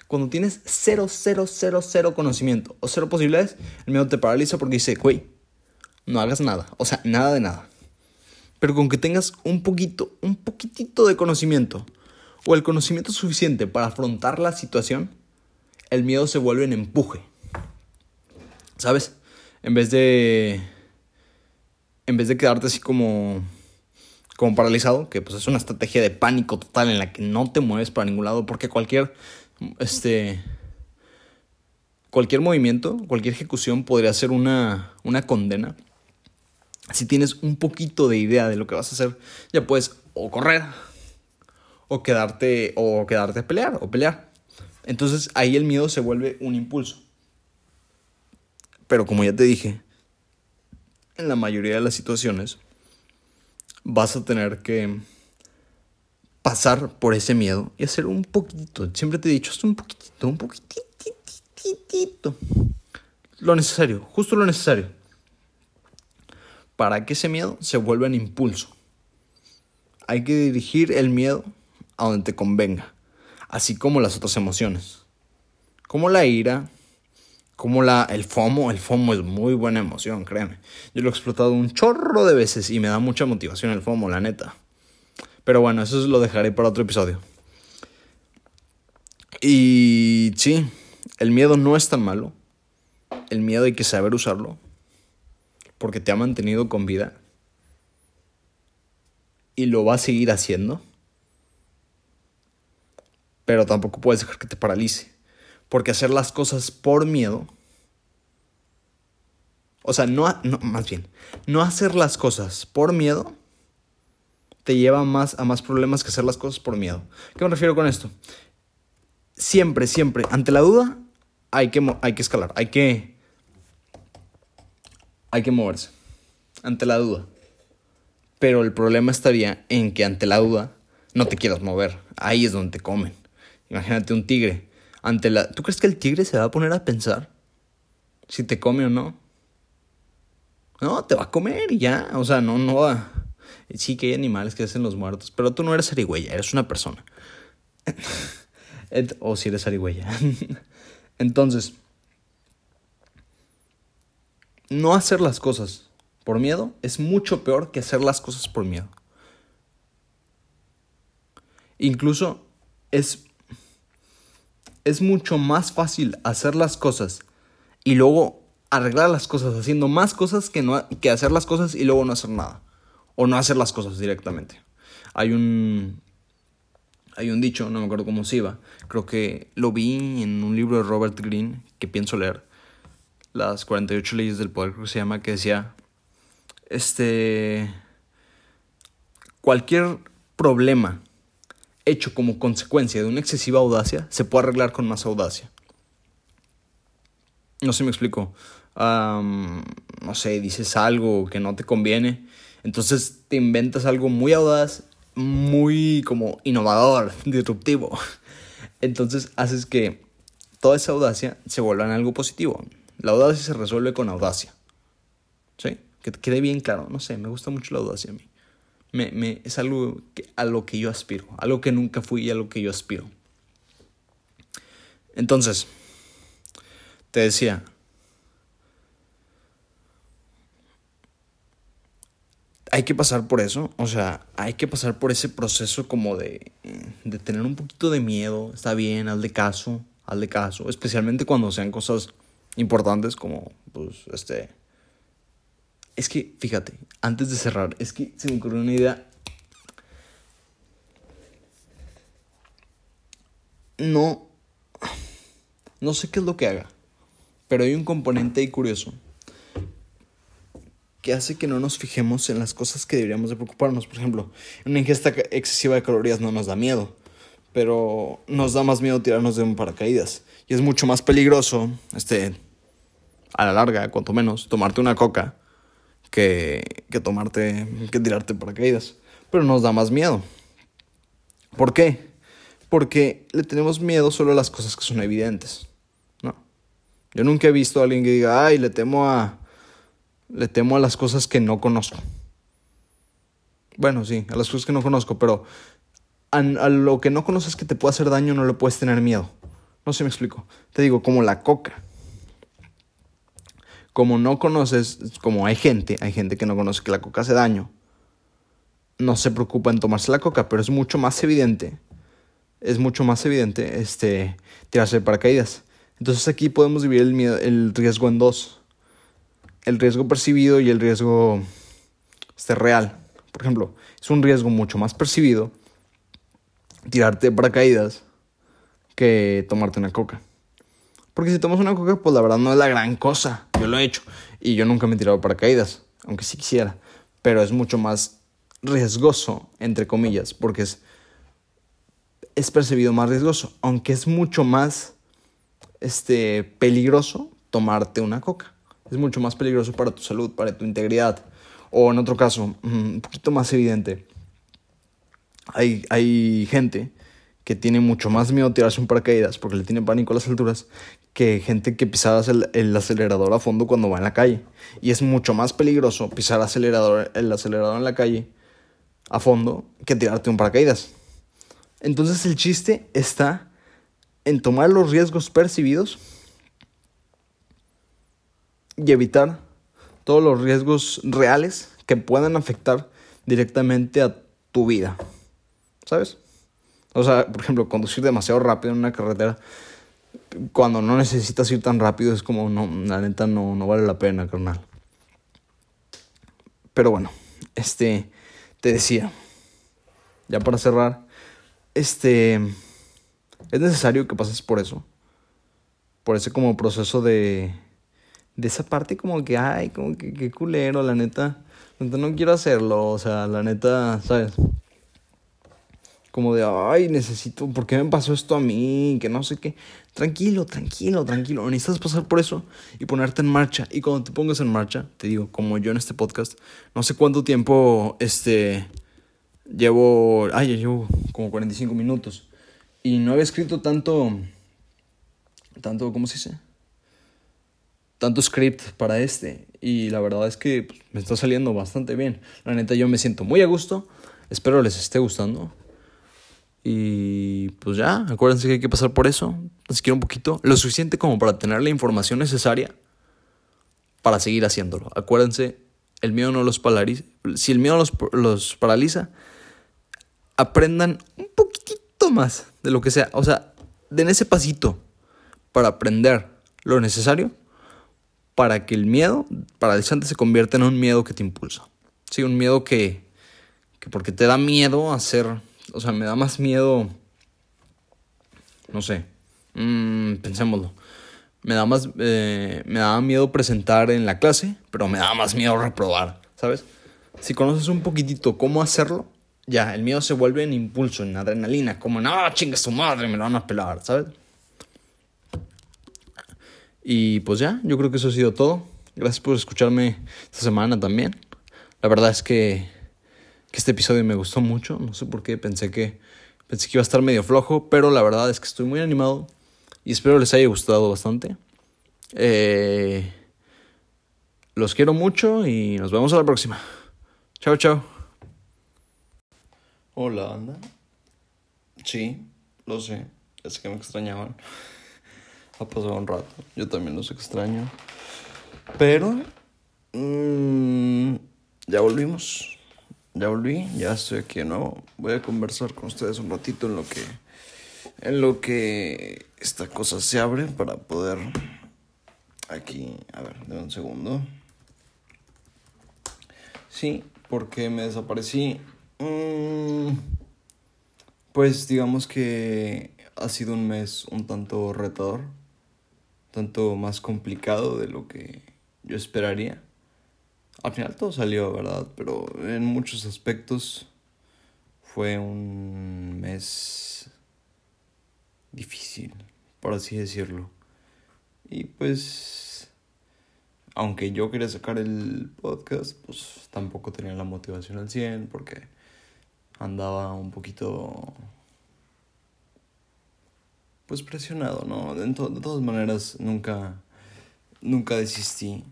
cuando tienes cero, cero, cero, cero conocimiento o cero posibilidades, el miedo te paraliza porque dice, güey, no hagas nada, o sea, nada de nada. Pero con que tengas un poquito, un poquitito de conocimiento o el conocimiento suficiente para afrontar la situación, el miedo se vuelve en empuje. ¿Sabes? En vez de en vez de quedarte así como como paralizado, que pues es una estrategia de pánico total en la que no te mueves para ningún lado porque cualquier este cualquier movimiento, cualquier ejecución podría ser una una condena. Si tienes un poquito de idea de lo que vas a hacer, ya puedes o correr o quedarte o quedarte a pelear o pelear. Entonces ahí el miedo se vuelve un impulso. Pero como ya te dije, en la mayoría de las situaciones vas a tener que pasar por ese miedo y hacer un poquitito. Siempre te he dicho, haz un poquitito, un poquitito. Lo necesario, justo lo necesario. Para que ese miedo se vuelva en impulso. Hay que dirigir el miedo a donde te convenga, así como las otras emociones. Como la ira, como la, el FOMO, el FOMO es muy buena emoción, créeme. Yo lo he explotado un chorro de veces y me da mucha motivación el FOMO, la neta. Pero bueno, eso lo dejaré para otro episodio. Y sí, el miedo no es tan malo. El miedo hay que saber usarlo. Porque te ha mantenido con vida. Y lo va a seguir haciendo. Pero tampoco puedes dejar que te paralice. Porque hacer las cosas por miedo, o sea, no, no, más bien, no hacer las cosas por miedo te lleva más a más problemas que hacer las cosas por miedo. ¿Qué me refiero con esto? Siempre, siempre, ante la duda, hay que, hay que escalar, hay que, hay que moverse. Ante la duda. Pero el problema estaría en que ante la duda no te quieras mover. Ahí es donde te comen. Imagínate un tigre ante la... ¿Tú crees que el tigre se va a poner a pensar si te come o no? No, te va a comer y ya. O sea, no, no va. Sí que hay animales que hacen los muertos, pero tú no eres arigüeya, eres una persona. o si eres arigüeya. <laughs> Entonces, no hacer las cosas por miedo es mucho peor que hacer las cosas por miedo. Incluso es, es mucho más fácil hacer las cosas y luego arreglar las cosas haciendo más cosas que, no, que hacer las cosas y luego no hacer nada. O no hacer las cosas directamente. Hay un, hay un dicho, no me acuerdo cómo se iba. Creo que lo vi en un libro de Robert Greene que pienso leer. Las 48 leyes del poder, creo que se llama, que decía, este, cualquier problema hecho como consecuencia de una excesiva audacia se puede arreglar con más audacia. No sé me explico. no sé, dices algo que no te conviene. Entonces te inventas algo muy audaz, muy como innovador, <laughs> disruptivo. Entonces haces que toda esa audacia se vuelva en algo positivo. La audacia se resuelve con audacia. ¿Sí? Que te quede bien claro. No sé, me gusta mucho la audacia a mí. Me, me, es algo a lo que yo aspiro. Algo que nunca fui y a lo que yo aspiro. Entonces, te decía, hay que pasar por eso, o sea, hay que pasar por ese proceso como de, de tener un poquito de miedo, está bien, hazle caso, hazle caso, especialmente cuando sean cosas importantes como, pues, este... Es que, fíjate, antes de cerrar, es que se me ocurrió una idea. No, no sé qué es lo que haga. Pero hay un componente ahí curioso que hace que no nos fijemos en las cosas que deberíamos de preocuparnos. Por ejemplo, una ingesta excesiva de calorías no nos da miedo, pero nos da más miedo tirarnos de un paracaídas. Y es mucho más peligroso, este, a la larga, cuanto menos, tomarte una coca que, que tomarte, que tirarte paracaídas. Pero nos da más miedo. ¿Por qué? Porque le tenemos miedo solo a las cosas que son evidentes. Yo nunca he visto a alguien que diga, ay, le temo a. Le temo a las cosas que no conozco. Bueno, sí, a las cosas que no conozco, pero a, lo que no conoces que te puede hacer daño no le puedes tener miedo. No sé me explico. Te digo, como la coca. Como no conoces, como hay gente, hay gente que no conoce que la coca hace daño, no se preocupa en tomarse la coca, pero es mucho más evidente, es mucho más evidente este, tirarse de paracaídas. Entonces aquí podemos dividir el, el riesgo en dos. El riesgo percibido y el riesgo este, real. Por ejemplo, es un riesgo mucho más percibido tirarte de paracaídas que tomarte una coca. Porque si tomas una coca, pues la verdad no es la gran cosa. Lo he hecho. Y yo nunca me he tirado paracaídas, aunque sí quisiera. Pero es mucho más riesgoso, entre comillas, porque es, es percibido más riesgoso. Aunque es mucho más este, peligroso tomarte una coca. Es mucho más peligroso para tu salud, para tu integridad. O en otro caso, un poquito más evidente, hay, hay gente que tiene mucho más miedo a tirarse un paracaídas porque le tiene pánico a las alturas que gente que pisaba el, el, acelerador a fondo cuando va en la calle. Y es mucho más peligroso pisar acelerador, el acelerador en la calle a fondo que tirarte un paracaídas. Entonces el chiste está en tomar los riesgos percibidos y evitar todos los riesgos reales que puedan afectar directamente a tu vida. ¿Sabes? O sea, por ejemplo, conducir demasiado rápido en una carretera cuando no necesitas ir tan rápido es como, no, la neta no, no vale la pena, carnal. Pero bueno, este, te decía, ya para cerrar, este es necesario que pases por eso. Por ese como proceso de... De esa parte como que, ay, como que, qué culero, la neta. no quiero hacerlo, o sea, la neta, ¿sabes? Como de, ay, necesito, ¿por qué me pasó esto a mí? Que no sé qué. Tranquilo, tranquilo, tranquilo. Necesitas pasar por eso y ponerte en marcha. Y cuando te pongas en marcha, te digo, como yo en este podcast, no sé cuánto tiempo, este, llevo, ay, ya llevo como 45 minutos. Y no había escrito tanto, tanto, ¿cómo se dice? Tanto script para este. Y la verdad es que pues, me está saliendo bastante bien. La neta yo me siento muy a gusto. Espero les esté gustando. Y pues ya, acuérdense que hay que pasar por eso. Les quiero un poquito. Lo suficiente como para tener la información necesaria para seguir haciéndolo. Acuérdense, el miedo no los paraliza. Si el miedo los, los paraliza, aprendan un poquitito más de lo que sea. O sea, den ese pasito para aprender lo necesario para que el miedo paralizante se convierta en un miedo que te impulsa. Sí, un miedo que, que porque te da miedo hacer, o sea, me da más miedo, no sé, mmm, pensémoslo. Me da más, eh, me daba miedo presentar en la clase, pero me da más miedo reprobar, ¿sabes? Si conoces un poquitito cómo hacerlo, ya, el miedo se vuelve en impulso, en adrenalina, como, no, chingue su madre, me lo van a pelar, ¿sabes? Y pues ya, yo creo que eso ha sido todo. Gracias por escucharme esta semana también. La verdad es que, que este episodio me gustó mucho. No sé por qué, pensé que, pensé que iba a estar medio flojo, pero la verdad es que estoy muy animado y espero les haya gustado bastante. Eh, los quiero mucho y nos vemos a la próxima. Chao, chao. Hola, anda. Sí, lo sé. Es que me extrañaban. Ha pasado un rato. Yo también los extraño. Pero... Mmm, ya volvimos. Ya volví. Ya estoy aquí de nuevo. Voy a conversar con ustedes un ratito en lo que... En lo que esta cosa se abre para poder... Aquí... A ver, denme un segundo. Sí, porque me desaparecí. Mm, pues digamos que ha sido un mes un tanto retador tanto más complicado de lo que yo esperaría. Al final todo salió, ¿verdad? Pero en muchos aspectos fue un mes difícil, por así decirlo. Y pues, aunque yo quería sacar el podcast, pues tampoco tenía la motivación al 100 porque andaba un poquito pues presionado, ¿no? De, de, todas maneras, nunca, nunca desistí,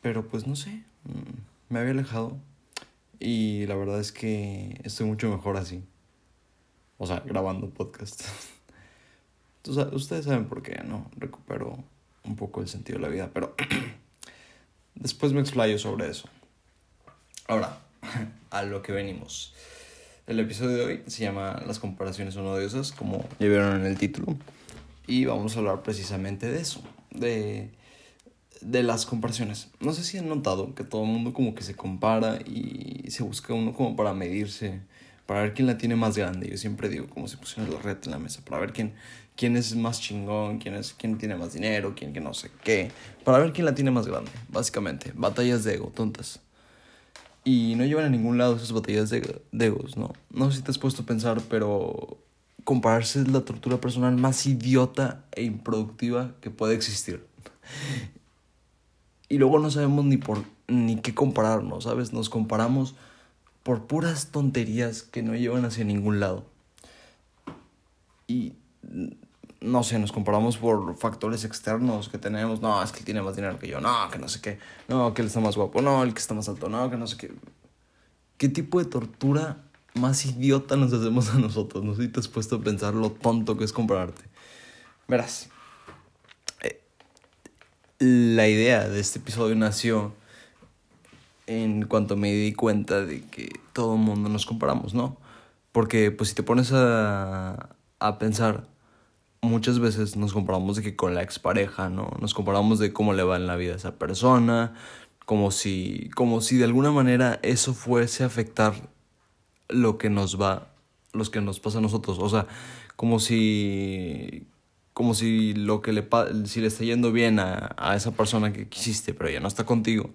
pero pues no sé, mm, me había alejado y la verdad es que estoy mucho mejor así. O sea, grabando podcast. <laughs> Entonces, ustedes saben por qué, ¿no? Recupero un poco el sentido de la vida, pero <clears throat> después me explayo sobre eso. Ahora, <clears throat> a lo que venimos. El episodio de hoy se llama Las comparaciones son odiosas, como ya vieron en el título. Y vamos a hablar precisamente de eso, de, de las comparaciones. No sé si han notado que todo el mundo como que se compara y se busca uno como para medirse, para ver quién la tiene más grande. Yo siempre digo como si pusieran la red en la mesa, para ver quién, quién es más chingón, quién, es, quién tiene más dinero, quién que no sé qué. Para ver quién la tiene más grande, básicamente. Batallas de ego, tontas. Y no llevan a ningún lado esas batallas de, de egos, ¿no? No sé si te has puesto a pensar, pero compararse es la tortura personal más idiota e improductiva que puede existir. Y luego no sabemos ni por ni qué compararnos, ¿sabes? Nos comparamos por puras tonterías que no llevan hacia ningún lado. Y no sé, nos comparamos por factores externos que tenemos. No, es que él tiene más dinero que yo. No, que no sé qué. No, que él está más guapo. No, el que está más alto. No, que no sé qué. ¿Qué tipo de tortura más idiota nos hacemos a nosotros. No sé si te has puesto a pensar lo tonto que es compararte. Verás, eh, la idea de este episodio nació en cuanto me di cuenta de que todo el mundo nos comparamos, ¿no? Porque pues si te pones a, a pensar, muchas veces nos comparamos de que con la expareja, ¿no? Nos comparamos de cómo le va en la vida a esa persona, como si, como si de alguna manera eso fuese a afectar lo que nos va, los que nos pasa a nosotros. O sea, como si, como si lo que le, si le está yendo bien a, a esa persona que quisiste, pero ya no está contigo,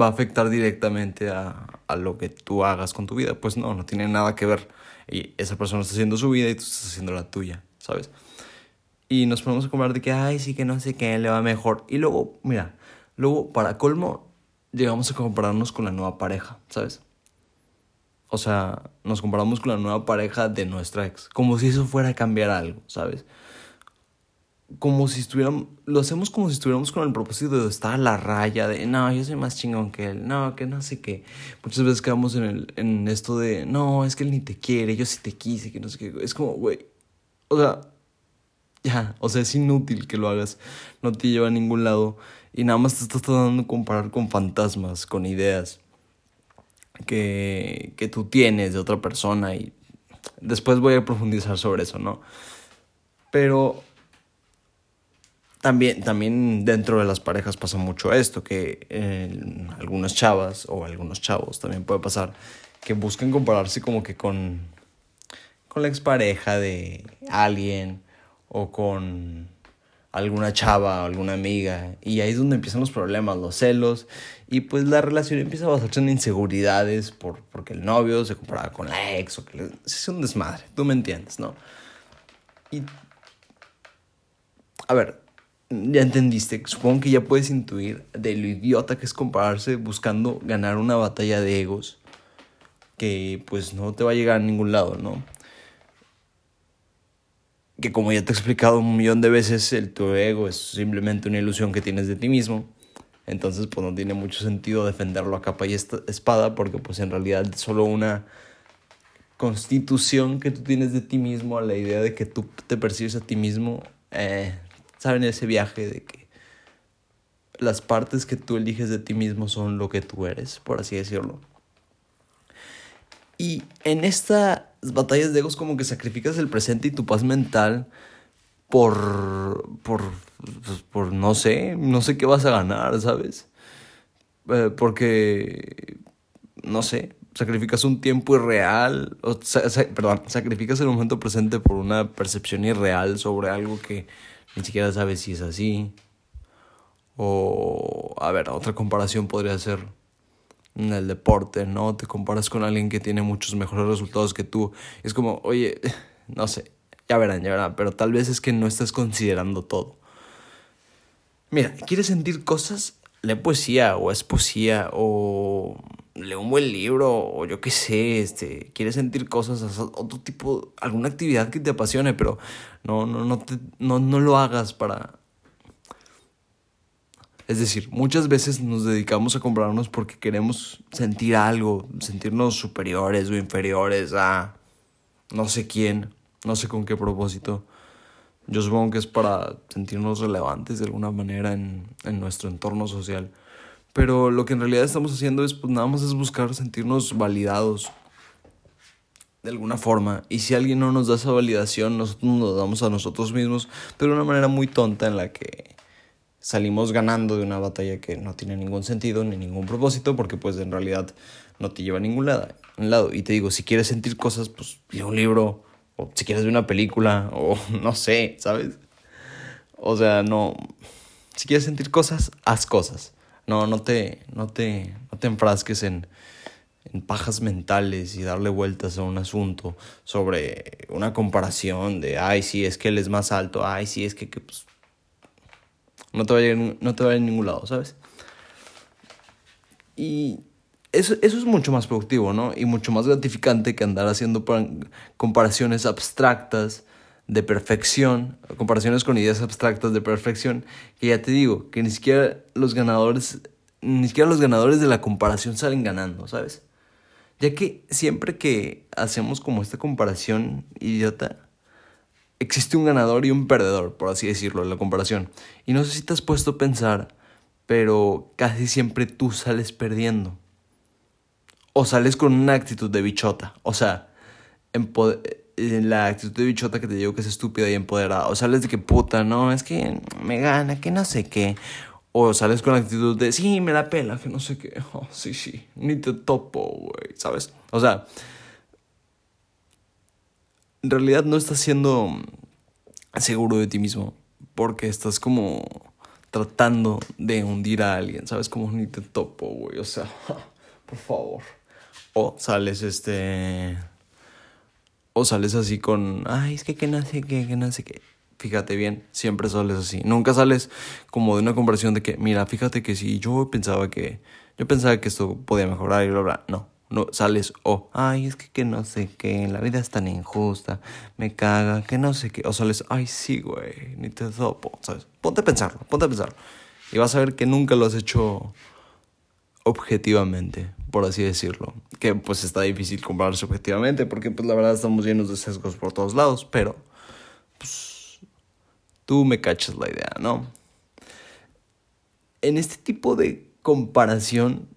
va a afectar directamente a, a lo que tú hagas con tu vida. Pues no, no tiene nada que ver. Y esa persona está haciendo su vida y tú estás haciendo la tuya, ¿sabes? Y nos ponemos a comprar de que, ay, sí que no sé qué, le va mejor. Y luego, mira, luego, para colmo, llegamos a compararnos con la nueva pareja, ¿sabes? O sea, nos comparamos con la nueva pareja de nuestra ex. Como si eso fuera a cambiar algo, ¿sabes? Como si estuviéramos. Lo hacemos como si estuviéramos con el propósito de estar a la raya, de no, yo soy más chingón que él, no, que no sé qué. Muchas veces quedamos en, el, en esto de no, es que él ni te quiere, yo sí te quise, que no sé qué. Es como, güey. O sea, ya, o sea, es inútil que lo hagas. No te lleva a ningún lado. Y nada más te estás tratando de comparar con fantasmas, con ideas que, que tú tienes de otra persona y después voy a profundizar sobre eso, ¿no? Pero también, también dentro de las parejas pasa mucho esto, que en algunas chavas o algunos chavos también puede pasar que buscan compararse como que con, con la expareja de alguien o con alguna chava alguna amiga y ahí es donde empiezan los problemas, los celos y pues la relación empieza a basarse en inseguridades por, porque el novio se comparaba con la ex o que es un desmadre, tú me entiendes, ¿no? Y a ver, ya entendiste, supongo que ya puedes intuir de lo idiota que es compararse buscando ganar una batalla de egos que pues no te va a llegar a ningún lado, ¿no? Que como ya te he explicado un millón de veces, el tu ego es simplemente una ilusión que tienes de ti mismo. Entonces pues no tiene mucho sentido defenderlo a capa y espada porque pues en realidad es solo una constitución que tú tienes de ti mismo a la idea de que tú te percibes a ti mismo. Eh, saben ese viaje de que las partes que tú eliges de ti mismo son lo que tú eres, por así decirlo. Y en estas batallas de egos como que sacrificas el presente y tu paz mental por, por, pues, por no sé, no sé qué vas a ganar, ¿sabes? Eh, porque, no sé, sacrificas un tiempo irreal, o, perdón, sacrificas el momento presente por una percepción irreal sobre algo que ni siquiera sabes si es así. O, a ver, otra comparación podría ser en el deporte, ¿no? Te comparas con alguien que tiene muchos mejores resultados que tú. Es como, oye, <laughs> no sé, ya verán, ya verán, pero tal vez es que no estás considerando todo. Mira, ¿quieres sentir cosas? Lee poesía o es poesía o lee un buen libro o yo qué sé, este, quieres sentir cosas, otro tipo, alguna actividad que te apasione, pero no, no, no, te, no, no lo hagas para... Es decir, muchas veces nos dedicamos a comprarnos porque queremos sentir algo, sentirnos superiores o inferiores a no sé quién, no sé con qué propósito. Yo supongo que es para sentirnos relevantes de alguna manera en, en nuestro entorno social. Pero lo que en realidad estamos haciendo es, pues nada más es buscar sentirnos validados de alguna forma. Y si alguien no nos da esa validación, nosotros nos damos a nosotros mismos, pero de una manera muy tonta en la que salimos ganando de una batalla que no tiene ningún sentido ni ningún propósito, porque pues en realidad no te lleva a ningún lado. Y te digo, si quieres sentir cosas, pues lee un libro, o si quieres ver una película, <laughs> o no sé, ¿sabes? O sea, no. Si quieres sentir cosas, haz cosas. No, no te, no te, no te enfrasques en, en pajas mentales y darle vueltas a un asunto sobre una comparación de, ay, sí, es que él es más alto, ay, sí, es que, que pues, no, te va a no te va ningún lado, ¿sabes? Y eso, eso es mucho más productivo, ¿no? Y mucho más gratificante que andar haciendo comparaciones abstractas de perfección, comparaciones con ideas abstractas de perfección, que ya te digo, que ni siquiera los ganadores, ni siquiera los ganadores de la comparación salen ganando, ¿sabes? Ya que siempre que hacemos como esta comparación idiota, existe un ganador y un perdedor, por así decirlo, en la comparación. Y no sé si te has puesto a pensar, pero casi siempre tú sales perdiendo. O sales con una actitud de bichota. O sea, en poder la actitud de bichota que te digo que es estúpida y empoderada. O sales de que puta, no, es que me gana, que no sé qué. O sales con la actitud de sí, me da pela, que no sé qué. <laughs> Oh, sí, sí, ni te topo, güey, ¿sabes? O sea, en realidad no estás siendo seguro de ti mismo porque estás como tratando de hundir a alguien, ¿sabes? Como ni te topo, güey, o sea, <laughs> por favor. O sales este o sales así con, ay, es que que qué, que no sé qué. Fíjate bien, siempre sales así. Nunca sales como de una conversación de que, mira, fíjate que si yo pensaba que, yo pensaba que esto podía mejorar y bla, bla. No, no sales o, ay, es que que no sé qué, la vida es tan injusta, me caga, que no sé qué. O sales, ay, sí, güey, ni te topo, ¿sabes? Ponte a pensarlo, ponte a pensarlo. Y vas a ver que nunca lo has hecho objetivamente, por así decirlo. Que pues está difícil compararse objetivamente porque pues la verdad estamos llenos de sesgos por todos lados, pero pues tú me cachas la idea, ¿no? En este tipo de comparación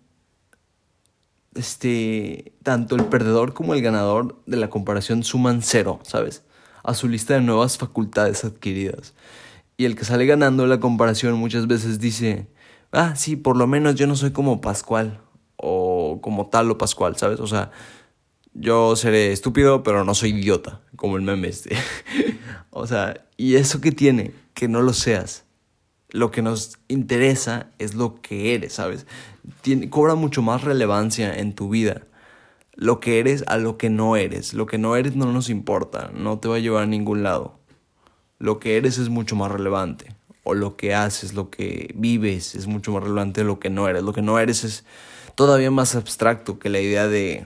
este, tanto el perdedor como el ganador de la comparación suman cero, ¿sabes? A su lista de nuevas facultades adquiridas. Y el que sale ganando la comparación muchas veces dice, ah, sí, por lo menos yo no soy como Pascual o como tal o Pascual, ¿sabes? O sea, yo seré estúpido, pero no soy idiota, como el meme este. <laughs> o sea, ¿y eso que tiene? Que no lo seas. Lo que nos interesa es lo que eres, ¿sabes? Cobra mucho más relevancia en tu vida lo que eres a lo que no eres. Lo que no eres no nos importa, no te va a llevar a ningún lado. Lo que eres es mucho más relevante. O lo que haces, lo que vives es mucho más relevante de lo que no eres. Lo que no eres es todavía más abstracto que la idea de,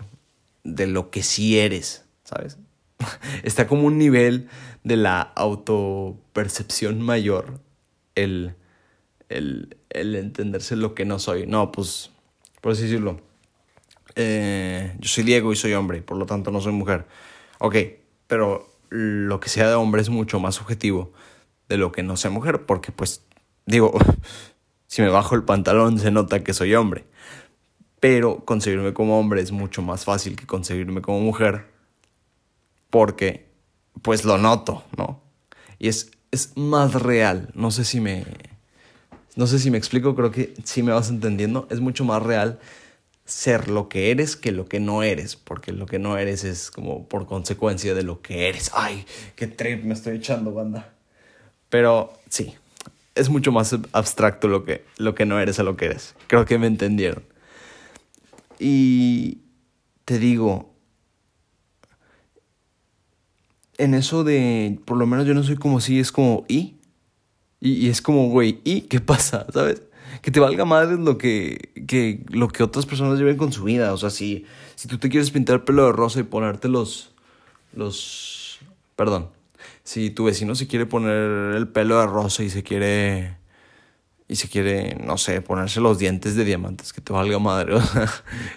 de lo que sí eres, ¿sabes? <laughs> Está como un nivel de la autopercepción mayor el, el, el entenderse lo que no soy. No, pues, por así decirlo. Eh, yo soy Diego y soy hombre, por lo tanto no soy mujer. Ok, pero lo que sea de hombre es mucho más objetivo de lo que no sea mujer, porque pues digo, <laughs> si me bajo el pantalón se nota que soy hombre. Pero conseguirme como hombre es mucho más fácil que conseguirme como mujer, porque pues lo noto, ¿no? Y es, es más real, no sé si me... No sé si me explico, creo que sí me vas entendiendo. Es mucho más real ser lo que eres que lo que no eres, porque lo que no eres es como por consecuencia de lo que eres. Ay, qué trip me estoy echando, banda. Pero sí, es mucho más abstracto lo que, lo que no eres a lo que eres. Creo que me entendieron. Y te digo, en eso de, por lo menos yo no soy como si, es como, ¿y? Y, y es como, güey, ¿y qué pasa? <laughs> ¿Sabes? que te valga madre lo que, que, lo que otras personas lleven con su vida. O sea, si, si tú te quieres pintar el pelo de rosa y ponerte los, los, perdón, si tu vecino se quiere poner el pelo de rosa y se quiere, y se quiere, no sé, ponerse los dientes de diamantes, que te valga madre. <laughs> O sea,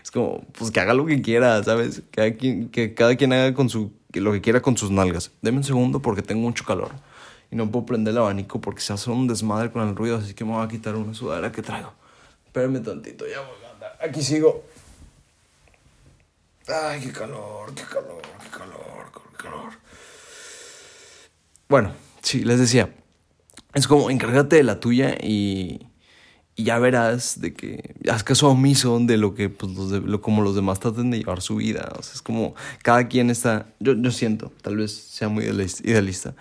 es como, pues que haga lo que quiera, ¿sabes? Cada quien, que cada quien haga con su, lo que quiera con sus nalgas. Deme un segundo porque tengo mucho calor y no puedo prender el abanico porque se hace un desmadre con el ruido, así que me voy a quitar una sudadera que traigo. Espérenme tantito, ya voy a andar. Aquí sigo. Ay, qué calor, qué calor, qué calor, qué calor. Bueno, sí, les decía. Es como encárgate de la tuya y, y ya verás de que haz caso omiso de lo que, pues, los de, lo, como los demás traten de llevar su vida. O sea, es como cada quien está. Yo, yo siento, tal vez sea muy idealista,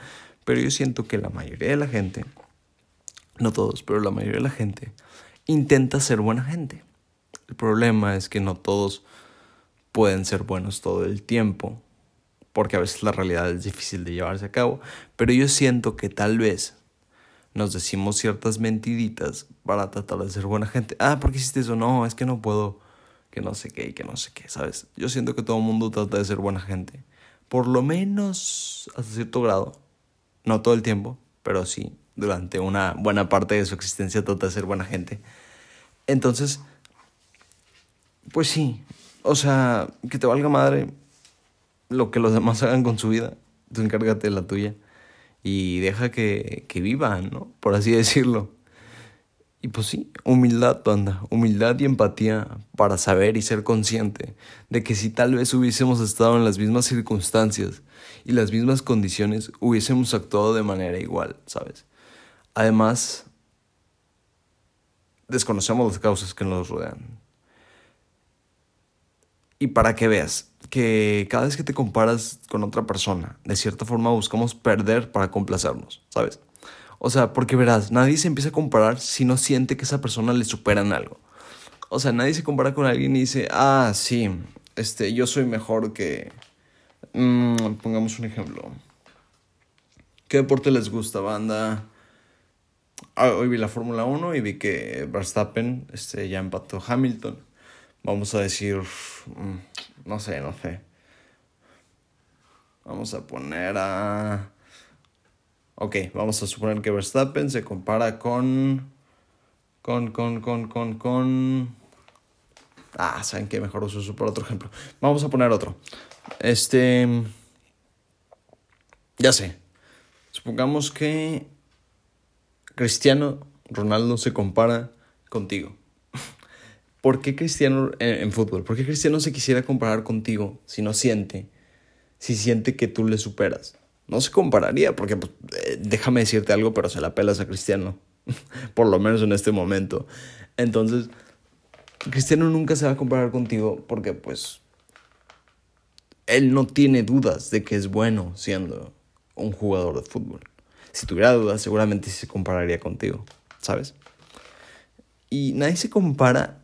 pero yo siento que la mayoría de la gente, no todos, pero la mayoría de la gente, intenta ser buena gente. El problema es que no todos pueden ser buenos todo el tiempo, porque a veces la realidad es difícil de llevarse a cabo, pero yo siento que tal vez nos decimos ciertas mentiritas para tratar de ser buena gente. Ah, ¿por qué hiciste eso? No, es que no puedo, que no sé qué y que no sé qué, ¿sabes? Yo siento que todo el mundo trata de ser buena gente, por lo menos hasta cierto grado. No todo el tiempo, pero sí durante una buena parte de su existencia trata de ser buena gente. Entonces, pues sí, o sea, que te valga madre lo que los demás <laughs> hagan con su vida. Tú encárgate de la tuya y deja que, que vivan, ¿no? Por así decirlo. Y pues sí, humildad, banda, humildad y empatía para saber y ser consciente de que si tal vez hubiésemos estado en las mismas circunstancias y las mismas condiciones, hubiésemos actuado de manera igual, ¿sabes? Además, desconocemos las causas que nos rodean. Y para que veas que cada vez que te comparas con otra persona, de cierta forma buscamos perder para complacernos, ¿sabes? O sea, porque verás, nadie se empieza a comparar si no siente que esa persona le supera en algo. O sea, nadie se compara con alguien y dice, ah, sí, este, yo soy mejor que... Mm, pongamos un ejemplo. ¿Qué deporte les gusta, banda? Ah, hoy vi la Fórmula 1 y vi que Verstappen este, ya empató Hamilton. Vamos a decir, mm, no sé, no sé. Vamos a poner a... Ok, vamos a suponer que Verstappen se compara con. Con, con, con, con, con. Ah, ¿saben qué? Mejor uso por otro ejemplo. Vamos a poner otro. Este. Ya sé. Supongamos que Cristiano Ronaldo se compara contigo. <laughs> ¿por qué Cristiano en, fútbol? ¿Por qué Cristiano se quisiera comparar contigo si no siente, si siente que tú le superas? No se compararía, porque pues, eh, déjame decirte algo, pero se la pelas a Cristiano, <laughs> por lo menos en este momento. Entonces, Cristiano nunca se va a comparar contigo porque pues él no tiene dudas de que es bueno siendo un jugador de fútbol. Si tuviera dudas, seguramente se compararía contigo, ¿sabes? Y nadie se compara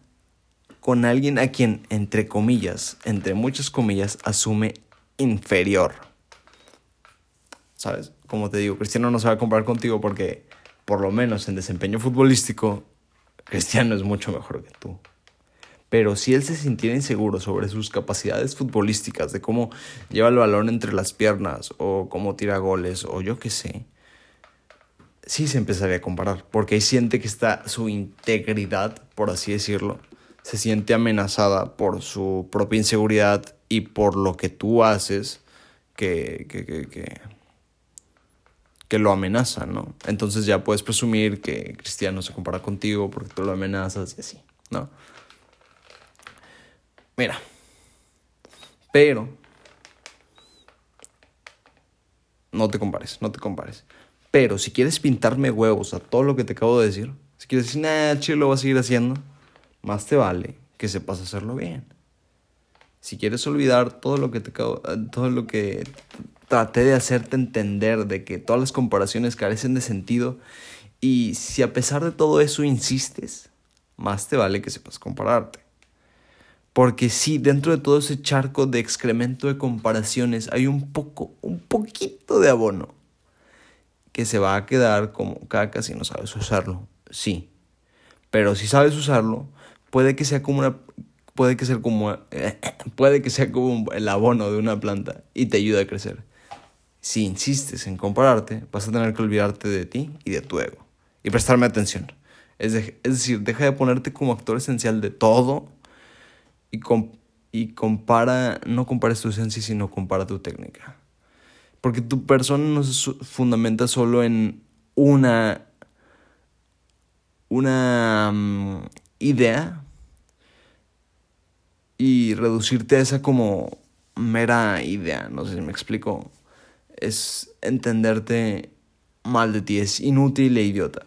con alguien a quien, entre comillas, entre muchas comillas, asume inferior. ¿Sabes? Como te digo, Cristiano no se va a comparar contigo porque, por lo menos en desempeño futbolístico, Cristiano es mucho mejor que tú. Pero si él se sintiera inseguro sobre sus capacidades futbolísticas, de cómo lleva el balón entre las piernas, o cómo tira goles, o yo qué sé, sí se empezaría a comparar, porque ahí siente que está su integridad, por así decirlo, se siente amenazada por su propia inseguridad y por lo que tú haces que, que, que, que lo amenaza, ¿no? Entonces ya puedes presumir que Cristiano se compara contigo porque tú lo amenazas y así, ¿no? Mira, pero no te compares, no te compares. Pero si quieres pintarme huevos a todo lo que te acabo de decir, si quieres decir, nah, chido, lo voy a seguir haciendo, más te vale que sepas hacerlo bien. Si quieres olvidar todo lo que te acabo, todo lo que traté de hacerte entender de que todas las comparaciones carecen de sentido y si a pesar de todo eso insistes, más te vale que sepas compararte. Porque si dentro de todo ese charco de excremento de comparaciones hay un poco, un poquito de abono que se va a quedar como caca si no sabes usarlo. Sí. Pero si sabes usarlo, puede que sea como una puede que sea como <clears throat> puede que sea como el abono de una planta y te ayuda a crecer. Si insistes en compararte, vas a tener que olvidarte de ti y de tu ego y prestarme atención. Es, decir, deja de ponerte como actor esencial de todo y, y compara, no compares tu esencia, sino compara tu técnica. Porque tu persona no se fundamenta solo en una, una mm, idea y reducirte a esa como mera idea, no sé si me explico, es entenderte mal de ti, es inútil e idiota.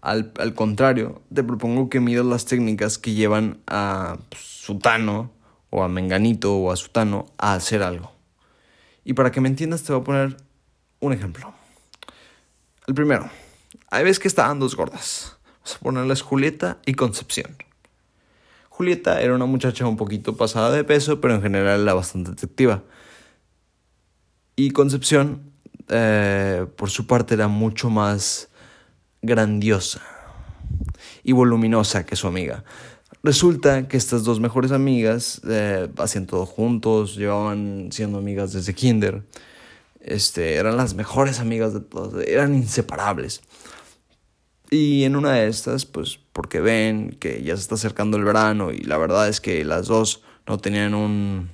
Al, al contrario, te propongo que miras las técnicas que llevan a Sutano o a Menganito o a Sutano a hacer algo. Y para que me entiendas te voy a poner un ejemplo. El primero, hay veces que estaban dos gordas. Vamos a ponerles Julieta y Concepción. Julieta era una muchacha un poquito pasada de peso, pero en general era bastante atractiva. Y Concepción, eh, por su parte, era mucho más grandiosa y voluminosa que su amiga. Resulta que estas dos mejores amigas eh, hacían todo juntos, llevaban siendo amigas desde kinder. Este, eran las mejores amigas de todos, eran inseparables. Y en una de estas, pues porque ven que ya se está acercando el verano y la verdad es que las dos no tenían un,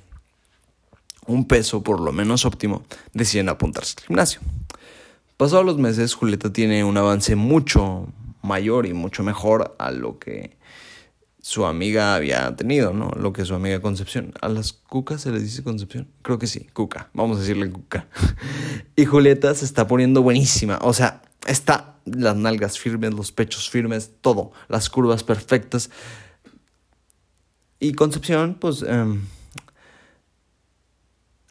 un peso por lo menos óptimo, deciden apuntarse al gimnasio. Pasados los meses, Julieta tiene un avance mucho mayor y mucho mejor a lo que su amiga había tenido, ¿no? Lo que su amiga Concepción. ¿A las cucas se les dice Concepción? Creo que sí, cuca. Vamos a decirle cuca. <laughs> y Julieta se está poniendo buenísima. O sea, está las nalgas firmes, los pechos firmes, todo. Las curvas perfectas. Y Concepción, pues... Em,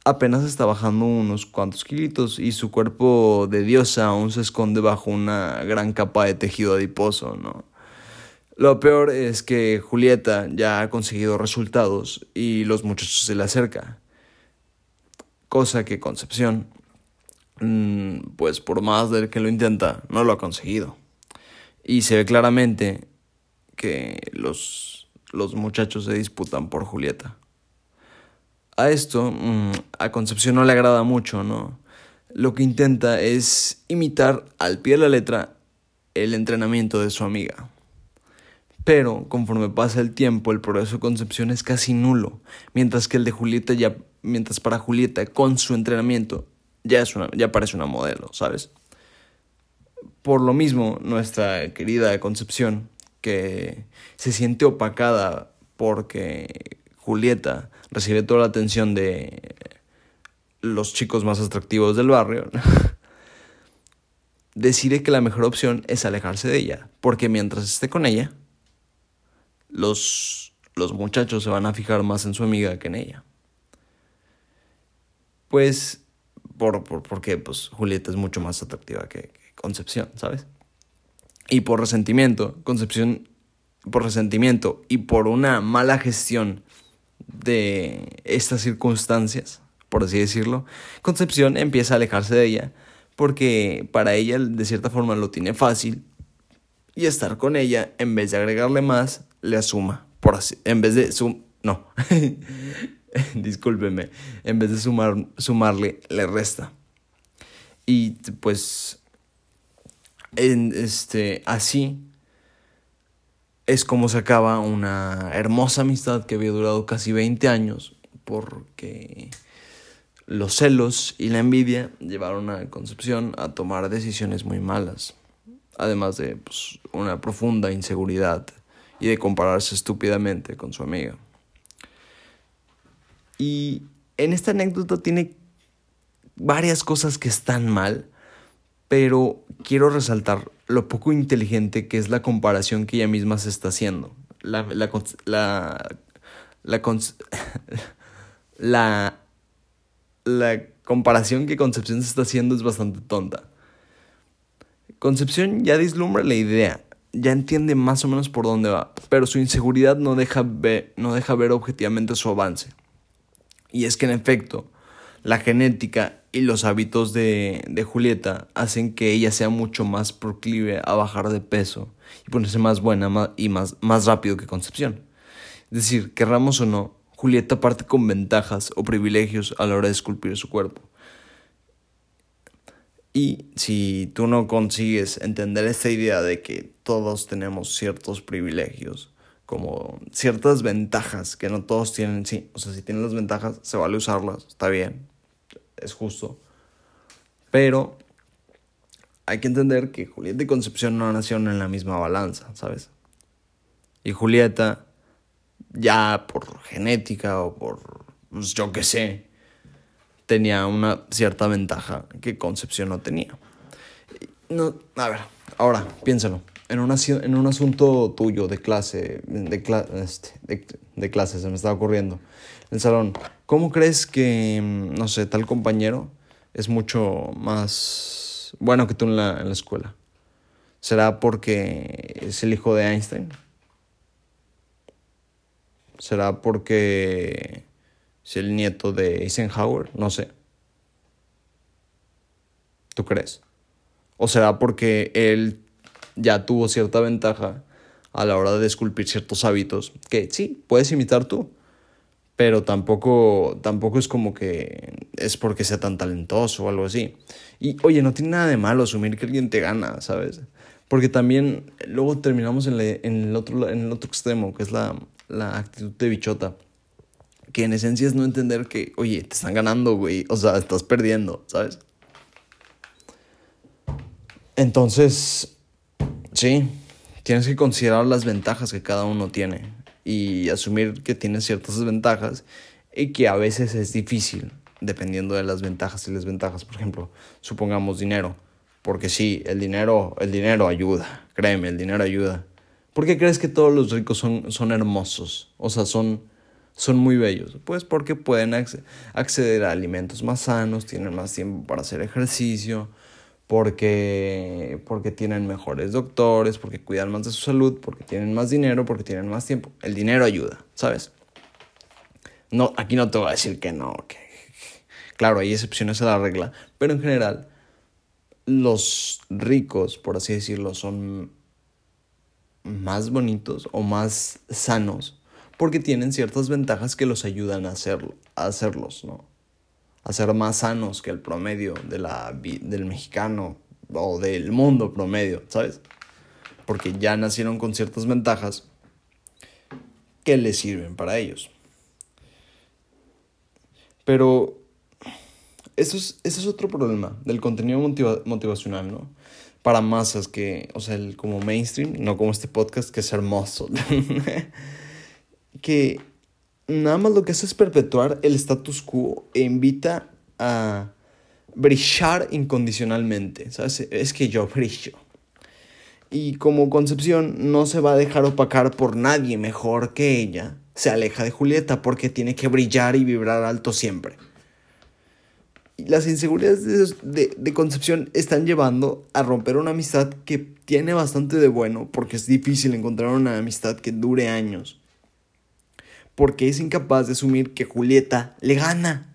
apenas está bajando unos cuantos kilitos y su cuerpo de diosa aún se esconde bajo una gran capa de tejido adiposo, ¿no? Lo peor es que Julieta ya ha conseguido resultados y los muchachos se le acercan. Cosa que Concepción, mm, pues por más de que lo intenta, no lo ha conseguido. Y se ve claramente que los, los muchachos se disputan por Julieta. A esto, mm, a Concepción no le agrada mucho, ¿no? Lo que intenta es imitar al pie de la letra el entrenamiento de su amiga. Pero conforme pasa el tiempo, el progreso de Concepción es casi nulo, mientras que el de Julieta ya, mientras para Julieta con su entrenamiento ya es una, ya parece una modelo, ¿sabes? Por lo mismo, nuestra querida Concepción que se siente opacada porque Julieta recibe toda la atención de los chicos más atractivos del barrio, <laughs> decide que la mejor opción es alejarse de ella, porque mientras esté con ella, los, los muchachos se van a fijar más en su amiga que en ella. Pues, por, por, porque pues, Julieta es mucho más atractiva que, que Concepción, ¿sabes? Y por resentimiento, Concepción, por resentimiento y por una mala gestión de estas circunstancias, por así decirlo, Concepción empieza a alejarse de ella porque para ella de cierta forma lo tiene fácil y estar con ella en vez de agregarle más le asuma por así en vez de sum no <laughs> discúlpeme en vez de sumar sumarle le resta. Y pues en este así es como se acaba una hermosa amistad que había durado casi 20 años porque los celos y la envidia llevaron a Concepción a tomar decisiones muy malas, además de pues, una profunda inseguridad y de compararse estúpidamente con su amiga. Y en esta anécdota tiene varias cosas que están mal, pero quiero resaltar lo poco inteligente que es la comparación que ella misma se está haciendo. La, la, la, <laughs> la, la, comparación que Concepción se está haciendo es bastante tonta. Concepción ya dislumbra la idea, ya entiende más o menos por dónde va, pero su inseguridad no deja no deja ver objetivamente su avance. Y es que en efecto, la genética y los hábitos de, de, Julieta hacen que ella sea mucho más proclive a bajar de peso y ponerse más buena y más, más rápido que Concepción. Es decir, querramos o no, Julieta parte con ventajas o privilegios a la hora de esculpir su cuerpo. Y si tú no consigues entender esta idea de que todos tenemos ciertos privilegios, como ciertas ventajas que no todos tienen, sí, o sea, si tienen las ventajas, se vale usarlas, está bien, es justo. Pero hay que entender que Julieta y Concepción no nacieron en la misma balanza, ¿sabes? Y Julieta ya por genética o por, pues, yo qué sé, tenía una cierta ventaja que Concepción no tenía. No, a ver, ahora, piénsalo. En un, en un asunto tuyo de clase, de, este, de, de se me estaba ocurriendo. En el salón, ¿cómo crees que, no sé, tal compañero es mucho más bueno que tú en la, en la escuela? ¿Será porque es el hijo de Einstein? ¿Será porque es el nieto de Eisenhower? No sé. ¿Tú crees? ¿O será porque él ya tuvo cierta ventaja a la hora de esculpir ciertos hábitos que sí, puedes imitar tú, pero tampoco, tampoco es como que es porque sea tan talentoso o algo así. Y oye, no tiene nada de malo asumir que alguien te gana, ¿sabes? Porque también luego terminamos en, en, el, otro, en el otro extremo, que es la, la actitud de bichota. Que en esencia es no entender que, oye, te están ganando, güey. O sea, estás perdiendo, ¿sabes? Entonces, sí, tienes que considerar las ventajas que cada uno tiene y asumir que tiene ciertas desventajas y que a veces es difícil, dependiendo de las ventajas y desventajas. Por ejemplo, supongamos dinero, porque sí, el dinero, el dinero ayuda, créeme, el dinero ayuda. ¿Por qué crees que todos los ricos son, son hermosos? O sea, son, son muy bellos. Pues porque pueden acceder a alimentos más sanos, tienen más tiempo para hacer ejercicio, porque, porque tienen mejores doctores, porque cuidan más de su salud, porque tienen más dinero, porque tienen más tiempo. El dinero ayuda, ¿sabes? No, aquí no te voy a decir que no, que claro, hay excepciones a la regla, pero en general los ricos, por así decirlo, son más bonitos o más sanos porque tienen ciertas ventajas que los ayudan a, hacerlo, a hacerlos, ¿no? A ser más sanos que el promedio de la, del mexicano o del mundo promedio, ¿sabes? Porque ya nacieron con ciertas ventajas que les sirven para ellos. Pero eso es, ese es otro problema del contenido motivacional, ¿no? para masas que, o sea, el, como mainstream, no como este podcast que es hermoso. <laughs> que nada más lo que hace es perpetuar el status quo e invita a brillar incondicionalmente, ¿sabes? Es que yo brillo. Y como Concepción no se va a dejar opacar por nadie mejor que ella, se aleja de Julieta porque tiene que brillar y vibrar alto siempre. Las inseguridades de, de, Concepción están llevando a romper una amistad que tiene bastante de bueno porque es difícil encontrar una amistad que dure años. Porque es incapaz de asumir que Julieta le gana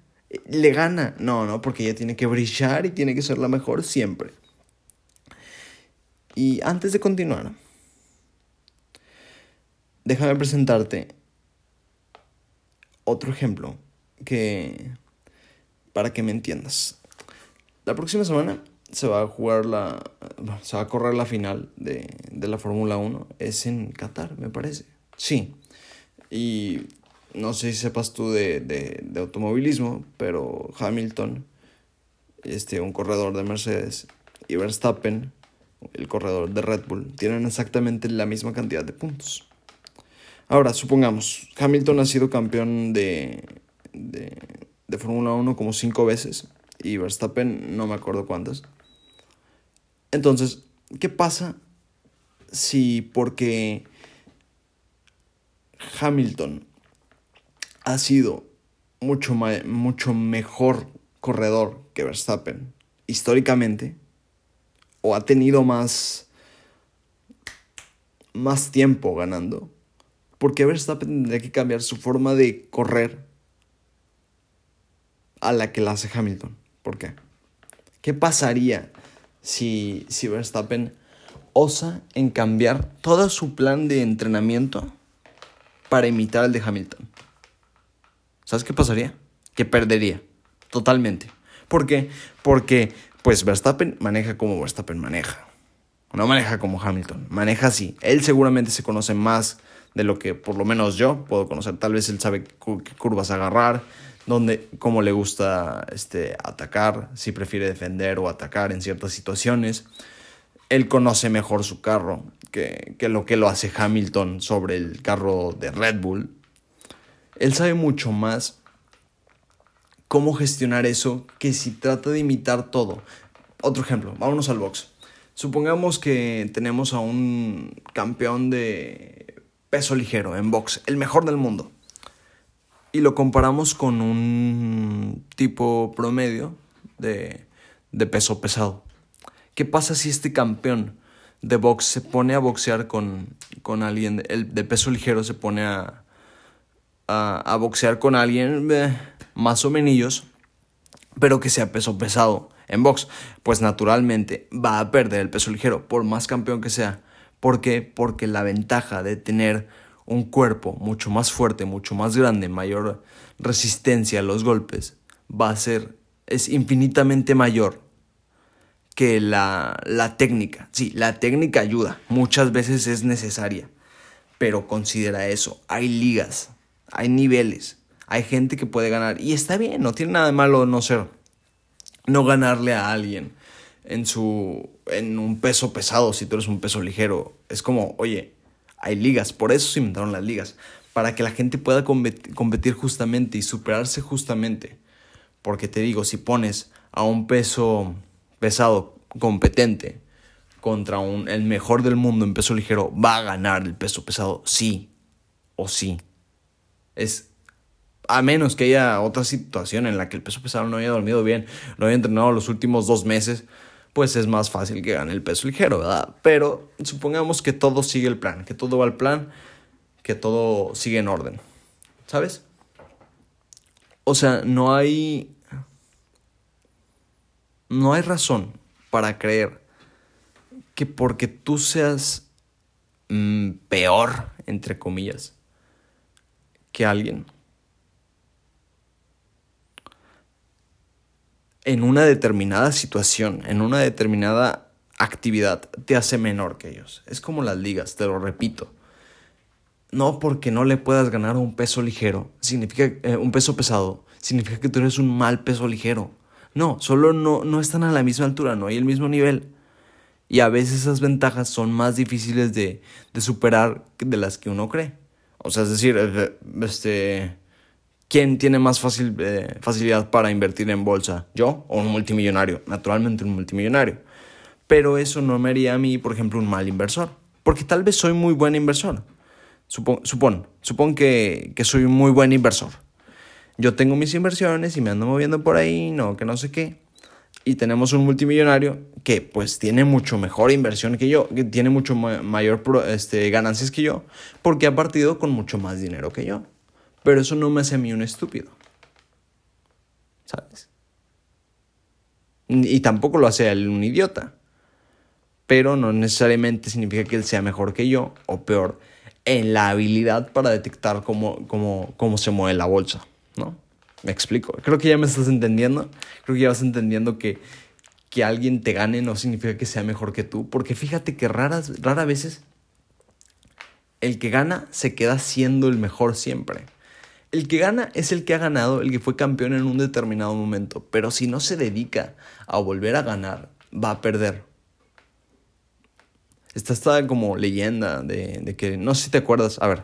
le gana. No, no, porque ella tiene que brillar y tiene que ser la mejor siempre. Y antes de continuar, déjame presentarte otro ejemplo que para que me entiendas. La próxima semana se va a jugar la se va a correr la final de, de la Fórmula 1, es en Qatar, me parece. Sí. Y no sé si sepas tú de, de, automovilismo, pero Hamilton, este, un corredor de Mercedes, y Verstappen, el corredor de Red Bull, tienen exactamente la misma cantidad de puntos. Ahora, supongamos, Hamilton ha sido campeón de, de, de Fórmula 1 como cinco veces y Verstappen no me acuerdo cuántas. Entonces, ¿qué pasa si porque Hamilton ha sido mucho, mucho mejor corredor que Verstappen históricamente o ha tenido más más tiempo ganando porque Verstappen tendría que cambiar su forma de correr a la que la hace Hamilton ¿por qué? ¿qué pasaría si, si Verstappen osa en cambiar todo su plan de entrenamiento para imitar al de Hamilton ¿sabes qué pasaría? Que perdería, totalmente. ¿Por qué? Porque, pues Verstappen maneja como Verstappen maneja. No maneja como Hamilton, maneja así. Él seguramente se conoce más de lo que por lo menos yo puedo conocer. Tal vez él sabe qué curvas agarrar, dónde, cómo le gusta este, atacar, si prefiere defender o atacar en ciertas situaciones. Él conoce mejor su carro que, que lo que lo hace Hamilton sobre el carro de Red Bull. Él sabe mucho más cómo gestionar eso que si trata de imitar todo. Otro ejemplo, vámonos al box. Supongamos que tenemos a un campeón de peso ligero en box, el mejor del mundo. Y lo comparamos con un tipo promedio de, de peso pesado. ¿Qué pasa si este campeón de box se pone a boxear con, con alguien el de peso ligero, se pone a, a, boxear con alguien eh, más o menos, pero que sea peso pesado en box, pues naturalmente va a perder el peso ligero, por más campeón que sea. ¿Por qué? Porque la ventaja de tener un cuerpo mucho más fuerte, mucho más grande, mayor resistencia a los golpes, va a ser, es infinitamente mayor que la, la técnica. Sí, la técnica ayuda, muchas veces es necesaria, pero considera eso, hay ligas hay niveles, hay gente que puede ganar y está bien, no tiene nada de malo no ser, no ganarle a alguien en su, en un peso pesado si tú eres un peso ligero. Es como, oye, hay ligas, por eso se inventaron las ligas, para que la gente pueda competir justamente y superarse justamente. Porque te digo, si pones a un peso pesado competente contra un, el mejor del mundo en peso ligero, va a ganar el peso pesado, sí o sí. Es a menos que haya otra situación en la que el peso pesado no haya dormido bien, no haya entrenado los últimos dos meses, pues es más fácil que gane el peso ligero, ¿verdad? Pero supongamos que todo sigue el plan, que todo va al plan, que todo sigue en orden, ¿sabes? O sea, no hay... No hay razón para creer que porque tú seas mm, peor, entre comillas, que alguien. En una determinada situación, en una determinada actividad, te hace menor que ellos. Es como las ligas, te lo repito. No porque no le puedas ganar un peso ligero, significa eh, un peso pesado, significa que tú eres un mal peso ligero. No, solo no, no están a la misma altura, no hay el mismo nivel. Y a veces esas ventajas son más difíciles de, de superar de las que uno cree. O sea, es decir, eh, este, ¿quién tiene más fácil, eh, facilidad para invertir en bolsa? ¿Yo o un multimillonario? Naturalmente un multimillonario. Pero eso no me haría a mí, por ejemplo, un mal inversor. Porque tal vez soy muy buen inversor. Supón, supón, supón que, que soy un muy buen inversor. Yo tengo mis inversiones y me ando moviendo por ahí, no, que no sé qué y tenemos un multimillonario que pues tiene mucho mejor inversión que yo, que tiene mucho mayor este, ganancias que yo, porque ha partido con mucho más dinero que yo. Pero eso no me hace a mí un estúpido. ¿Sabes? Y tampoco lo hace él un idiota. Pero no necesariamente significa que él sea mejor que yo o peor en la habilidad para detectar cómo, cómo, cómo se mueve la bolsa, ¿no? Me explico. Creo que ya me estás entendiendo. Creo que ya vas entendiendo que, que alguien te gane no significa que sea mejor que tú. Porque fíjate que raras, rara veces el que gana se queda siendo el mejor siempre. El que gana es el que ha ganado, el que fue campeón en un determinado momento. Pero si no se dedica a volver a ganar, va a perder. Esta está como leyenda de, de que, no sé si te acuerdas, a ver,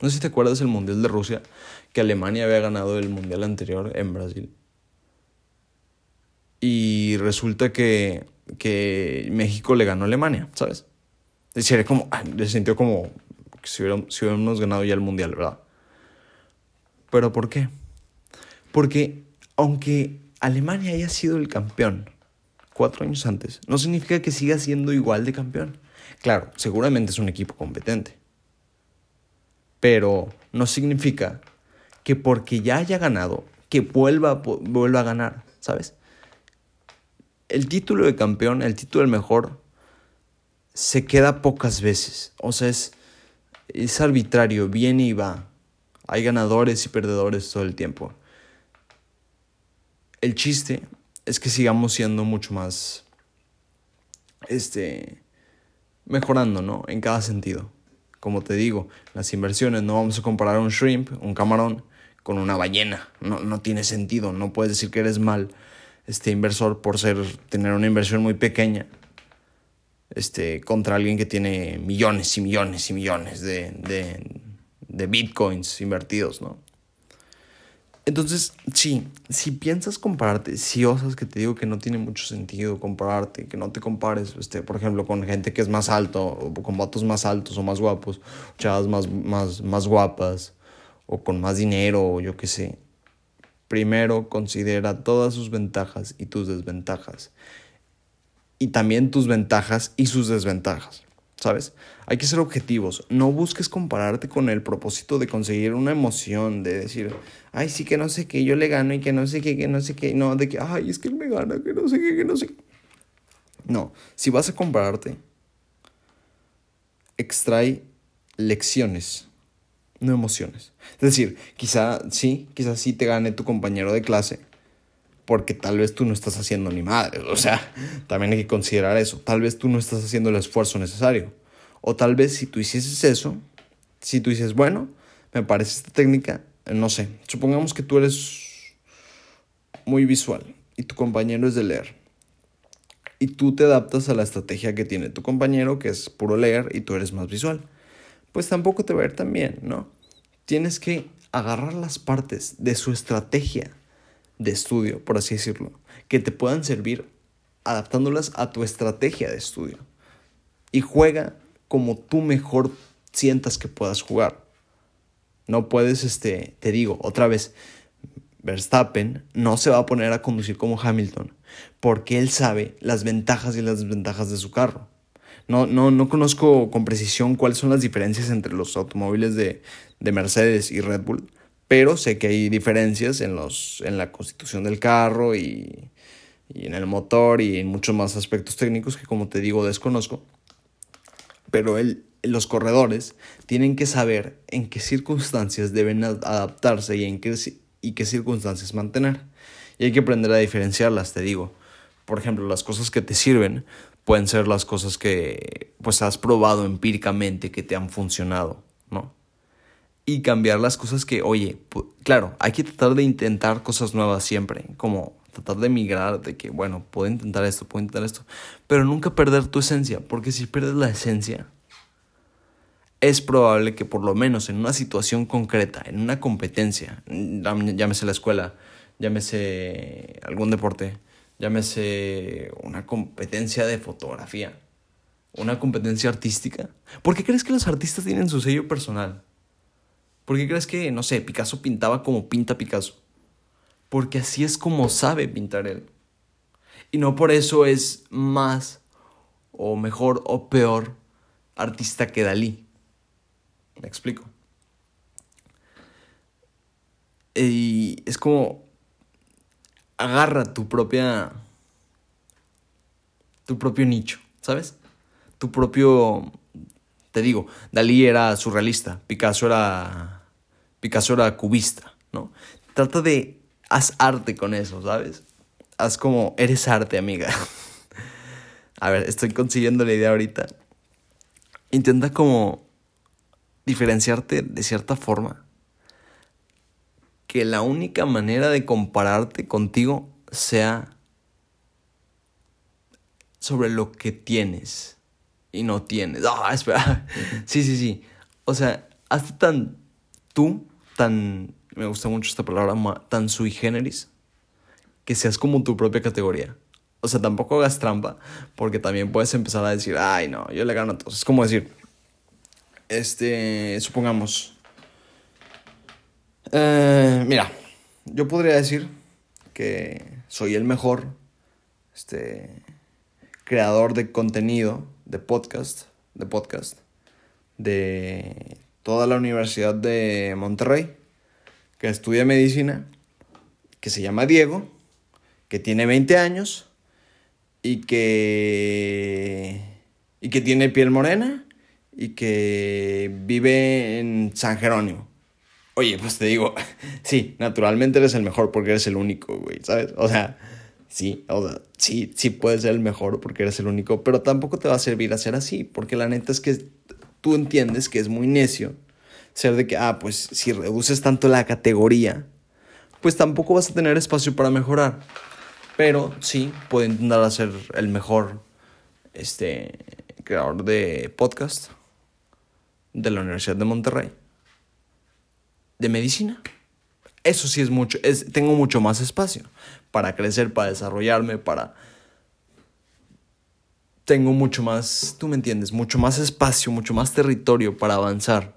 no sé si te acuerdas del Mundial de Rusia, que Alemania había ganado el Mundial anterior en Brasil. Y resulta que, que México le ganó a Alemania, ¿sabes? Es decir, como, se sintió como si, si hubiéramos ganado ya el Mundial, ¿verdad? ¿Pero por qué? Porque aunque Alemania haya sido el campeón cuatro años antes, no significa que siga siendo igual de campeón. Claro, seguramente es un equipo competente. Pero no significa que porque ya haya ganado, que vuelva, vuelva a ganar, ¿sabes? El título de campeón, el título del mejor, se queda pocas veces. O sea, es, es arbitrario, viene y va. Hay ganadores y perdedores todo el tiempo. El chiste es que sigamos siendo mucho más, este, mejorando, ¿no? En cada sentido. Como te digo, las inversiones, no vamos a comparar un shrimp, un camarón, con una ballena. No, no tiene sentido. No puedes decir que eres mal este inversor por ser tener una inversión muy pequeña este, contra alguien que tiene millones y millones y millones de, de, de bitcoins invertidos, ¿no? Entonces, sí, si piensas compararte, si osas que te digo que no tiene mucho sentido compararte, que no te compares, este, por ejemplo, con gente que es más alto, o con vatos más altos o más guapos, chavas más, más, más guapas, o con más dinero o yo qué sé. Primero considera todas sus ventajas y tus desventajas. Y también tus ventajas y sus desventajas. ¿Sabes? Hay que ser objetivos. No busques compararte con el propósito de conseguir una emoción, de decir, ay, sí que no sé qué, yo le gano y que no sé qué, que no sé qué. No, de que, ay, es que él me gana, que no sé qué, que no sé qué. No, si vas a compararte, extrae lecciones no emociones. Es decir, quizá sí, quizá sí te gane tu compañero de clase, porque tal vez tú no estás haciendo ni madre. O sea, también hay que considerar eso. Tal vez tú no estás haciendo el esfuerzo necesario. O tal vez si tú hicieses eso, si tú dices, bueno, me parece esta técnica, no sé, supongamos que tú eres muy visual y tu compañero es de leer. Y tú te adaptas a la estrategia que tiene tu compañero, que es puro leer, y tú eres más visual pues tampoco te va a ir tan bien, ¿no? Tienes que agarrar las partes de su estrategia de estudio, por así decirlo, que te puedan servir adaptándolas a tu estrategia de estudio. Y juega como tú mejor sientas que puedas jugar. No puedes, este, te digo, otra vez, Verstappen no se va a poner a conducir como Hamilton, porque él sabe las ventajas y las desventajas de su carro. No, no, no conozco con precisión cuáles son las diferencias entre los automóviles de, de Mercedes y Red Bull, pero sé que hay diferencias en, los, en la constitución del carro y, y en el motor y en muchos más aspectos técnicos que como te digo desconozco. Pero el, los corredores tienen que saber en qué circunstancias deben adaptarse y en qué, y qué circunstancias mantener. Y hay que aprender a diferenciarlas, te digo. Por ejemplo, las cosas que te sirven pueden ser las cosas que pues has probado empíricamente que te han funcionado, ¿no? Y cambiar las cosas que, oye, claro, hay que tratar de intentar cosas nuevas siempre, como tratar de migrar, de que, bueno, puedo intentar esto, puedo intentar esto, pero nunca perder tu esencia, porque si pierdes la esencia, es probable que por lo menos en una situación concreta, en una competencia, llámese la escuela, llámese algún deporte, llámese una competencia de fotografía, una competencia artística, ¿por qué crees que los artistas tienen su sello personal? ¿Por qué crees que, no sé, Picasso pintaba como pinta Picasso? Porque así es como sabe pintar él. Y no por eso es más o mejor o peor artista que Dalí. Me explico. Y es como agarra tu propia tu propio nicho, ¿sabes? Tu propio te digo, Dalí era surrealista, Picasso era Picasso era cubista, ¿no? Trata de haz arte con eso, ¿sabes? Haz como eres arte, amiga. <laughs> A ver, estoy consiguiendo la idea ahorita. Intenta como diferenciarte de cierta forma. Que la única manera de compararte contigo sea sobre lo que tienes y no tienes. Ah, <laughs> espera. Sí, sí, sí. O sea, hazte tan tú, tan, me gusta mucho esta palabra, tan sui generis, que seas como tu propia categoría. O sea, tampoco hagas trampa, porque también puedes empezar a decir, ay, no, yo le gano a todos. Es como decir, este, supongamos, eh, mira, yo podría decir que soy el mejor, este, creador de contenido, de podcast, de podcast, de toda la Universidad de Monterrey, que estudia medicina, que se llama Diego, que tiene 20 años y que, y que tiene piel morena y que vive en San Jerónimo. Oye, pues te digo, <laughs> sí, naturalmente eres el mejor porque eres el único, güey, ¿sabes? O sea, sí, o sea, sí, sí puedes ser el mejor porque eres el único, pero tampoco te va a servir a ser así, porque la neta es que tú entiendes que es muy necio ser de que, ah, pues si reduces tanto la categoría, pues tampoco vas a tener espacio para mejorar. Pero sí, puedo intentar ser el mejor este, creador de podcast de la Universidad de Monterrey. De medicina. Eso sí es mucho, es, tengo mucho más espacio para crecer, para desarrollarme, para tengo mucho más, tú me entiendes, mucho más espacio, mucho más territorio para avanzar.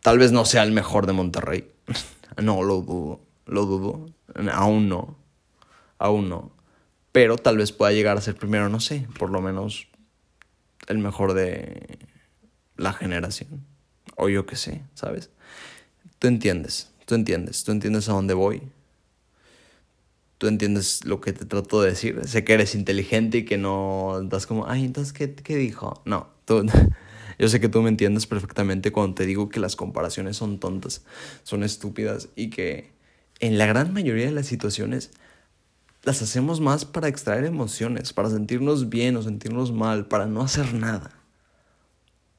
Tal vez no sea el mejor de Monterrey. <laughs> no, lo dudo, lo dudo. Aún no, aún no. Pero tal vez pueda llegar a ser primero, no sé, por lo menos el mejor de la generación. O yo qué sé, ¿sabes? Tú entiendes, tú entiendes, tú entiendes a dónde voy tú entiendes lo que te trato de decir. Sé que eres inteligente y que no das como, ay, entonces, ¿qué, qué dijo? No, tú, <laughs> yo sé que tú me entiendes perfectamente cuando te digo que las comparaciones son tontas, son estúpidas y que en la gran mayoría de las situaciones las hacemos más para extraer emociones, para sentirnos bien o sentirnos mal, para no hacer nada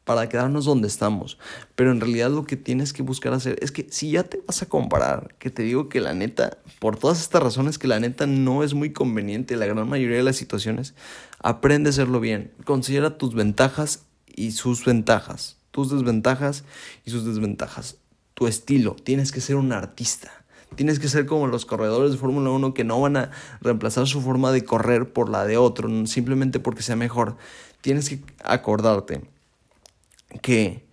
para quedarnos donde estamos. Pero en realidad lo que tienes que buscar hacer es que si ya te vas a comparar, que te digo que la neta, por todas estas razones que la neta no es muy conveniente en la gran mayoría de las situaciones, aprende a hacerlo bien. Considera tus ventajas y sus ventajas, tus desventajas y sus desventajas. Tu estilo, tienes que ser un artista. Tienes que ser como los corredores de Fórmula 1 que no van a reemplazar su forma de correr por la de otro, simplemente porque sea mejor. Tienes que acordarte que,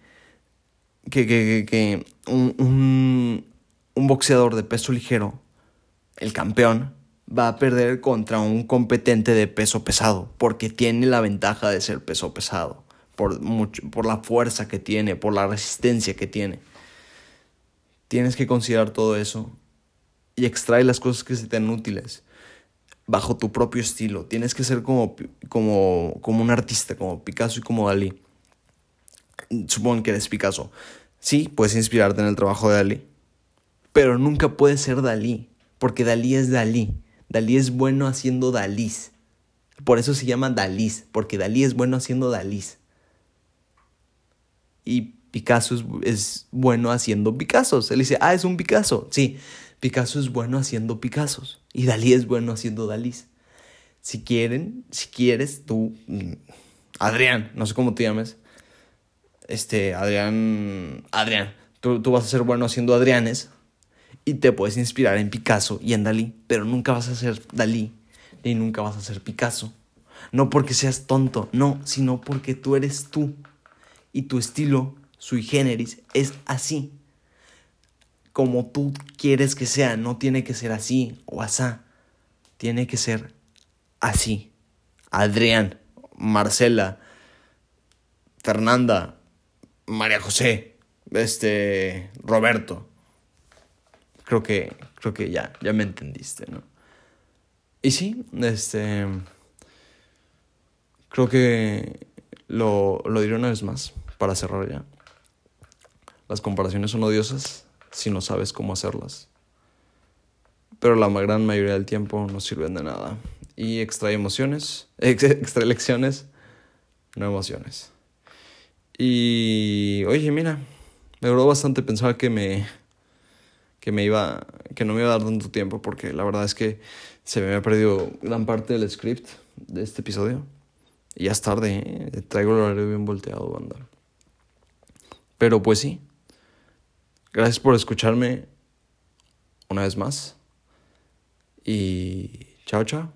que, que, que un, un, un boxeador de peso ligero, el campeón, va a perder contra un competente de peso pesado, porque tiene la ventaja de ser peso pesado, por, mucho, por la fuerza que tiene, por la resistencia que tiene. Tienes que considerar todo eso y extrae las cosas que se te den útiles bajo tu propio estilo. Tienes que ser como, como, como un artista, como Picasso y como Dalí supongo que eres Picasso. Sí, puedes inspirarte en el trabajo de Dalí, pero nunca puedes ser Dalí, porque Dalí es Dalí. Dalí es bueno haciendo Dalís. Por eso se llama Dalís, porque Dalí es bueno haciendo Dalís. Y Picasso es, es bueno haciendo Picassos. Él dice, ah, es un Picasso. Sí, Picasso es bueno haciendo Picassos y Dalí es bueno haciendo Dalís. Si quieren, si quieres, tú, mm, Adrián, no sé cómo te llames, este, Adrián, Adrián, tú, tú vas a ser bueno haciendo Adrianes y te puedes inspirar en Picasso y en Dalí, pero nunca vas a ser Dalí ni nunca vas a ser Picasso. No porque seas tonto, no, sino porque tú eres tú y tu estilo, sui generis, es así como tú quieres que sea, no tiene que ser así o asá, tiene que ser así. Adrián, Marcela, Fernanda, María José, este, Roberto. Creo que, creo que ya, ya me entendiste, ¿no? Y sí, este, creo que lo, lo diré una vez más, para cerrar ya. Las comparaciones son odiosas si no sabes cómo hacerlas. Pero la gran mayoría del tiempo no sirven de nada. Y extrae emociones, <laughs> extrae lecciones, no emociones. Y oye, mira, me duró bastante pensar que me que me iba que no me iba a dar tanto tiempo porque la verdad es que se me había perdido gran parte del script de este episodio. Y ya es tarde, ¿eh? traigo el horario bien volteado, banda. Pero pues sí, Gracias por escucharme una vez más. Y chao, chao.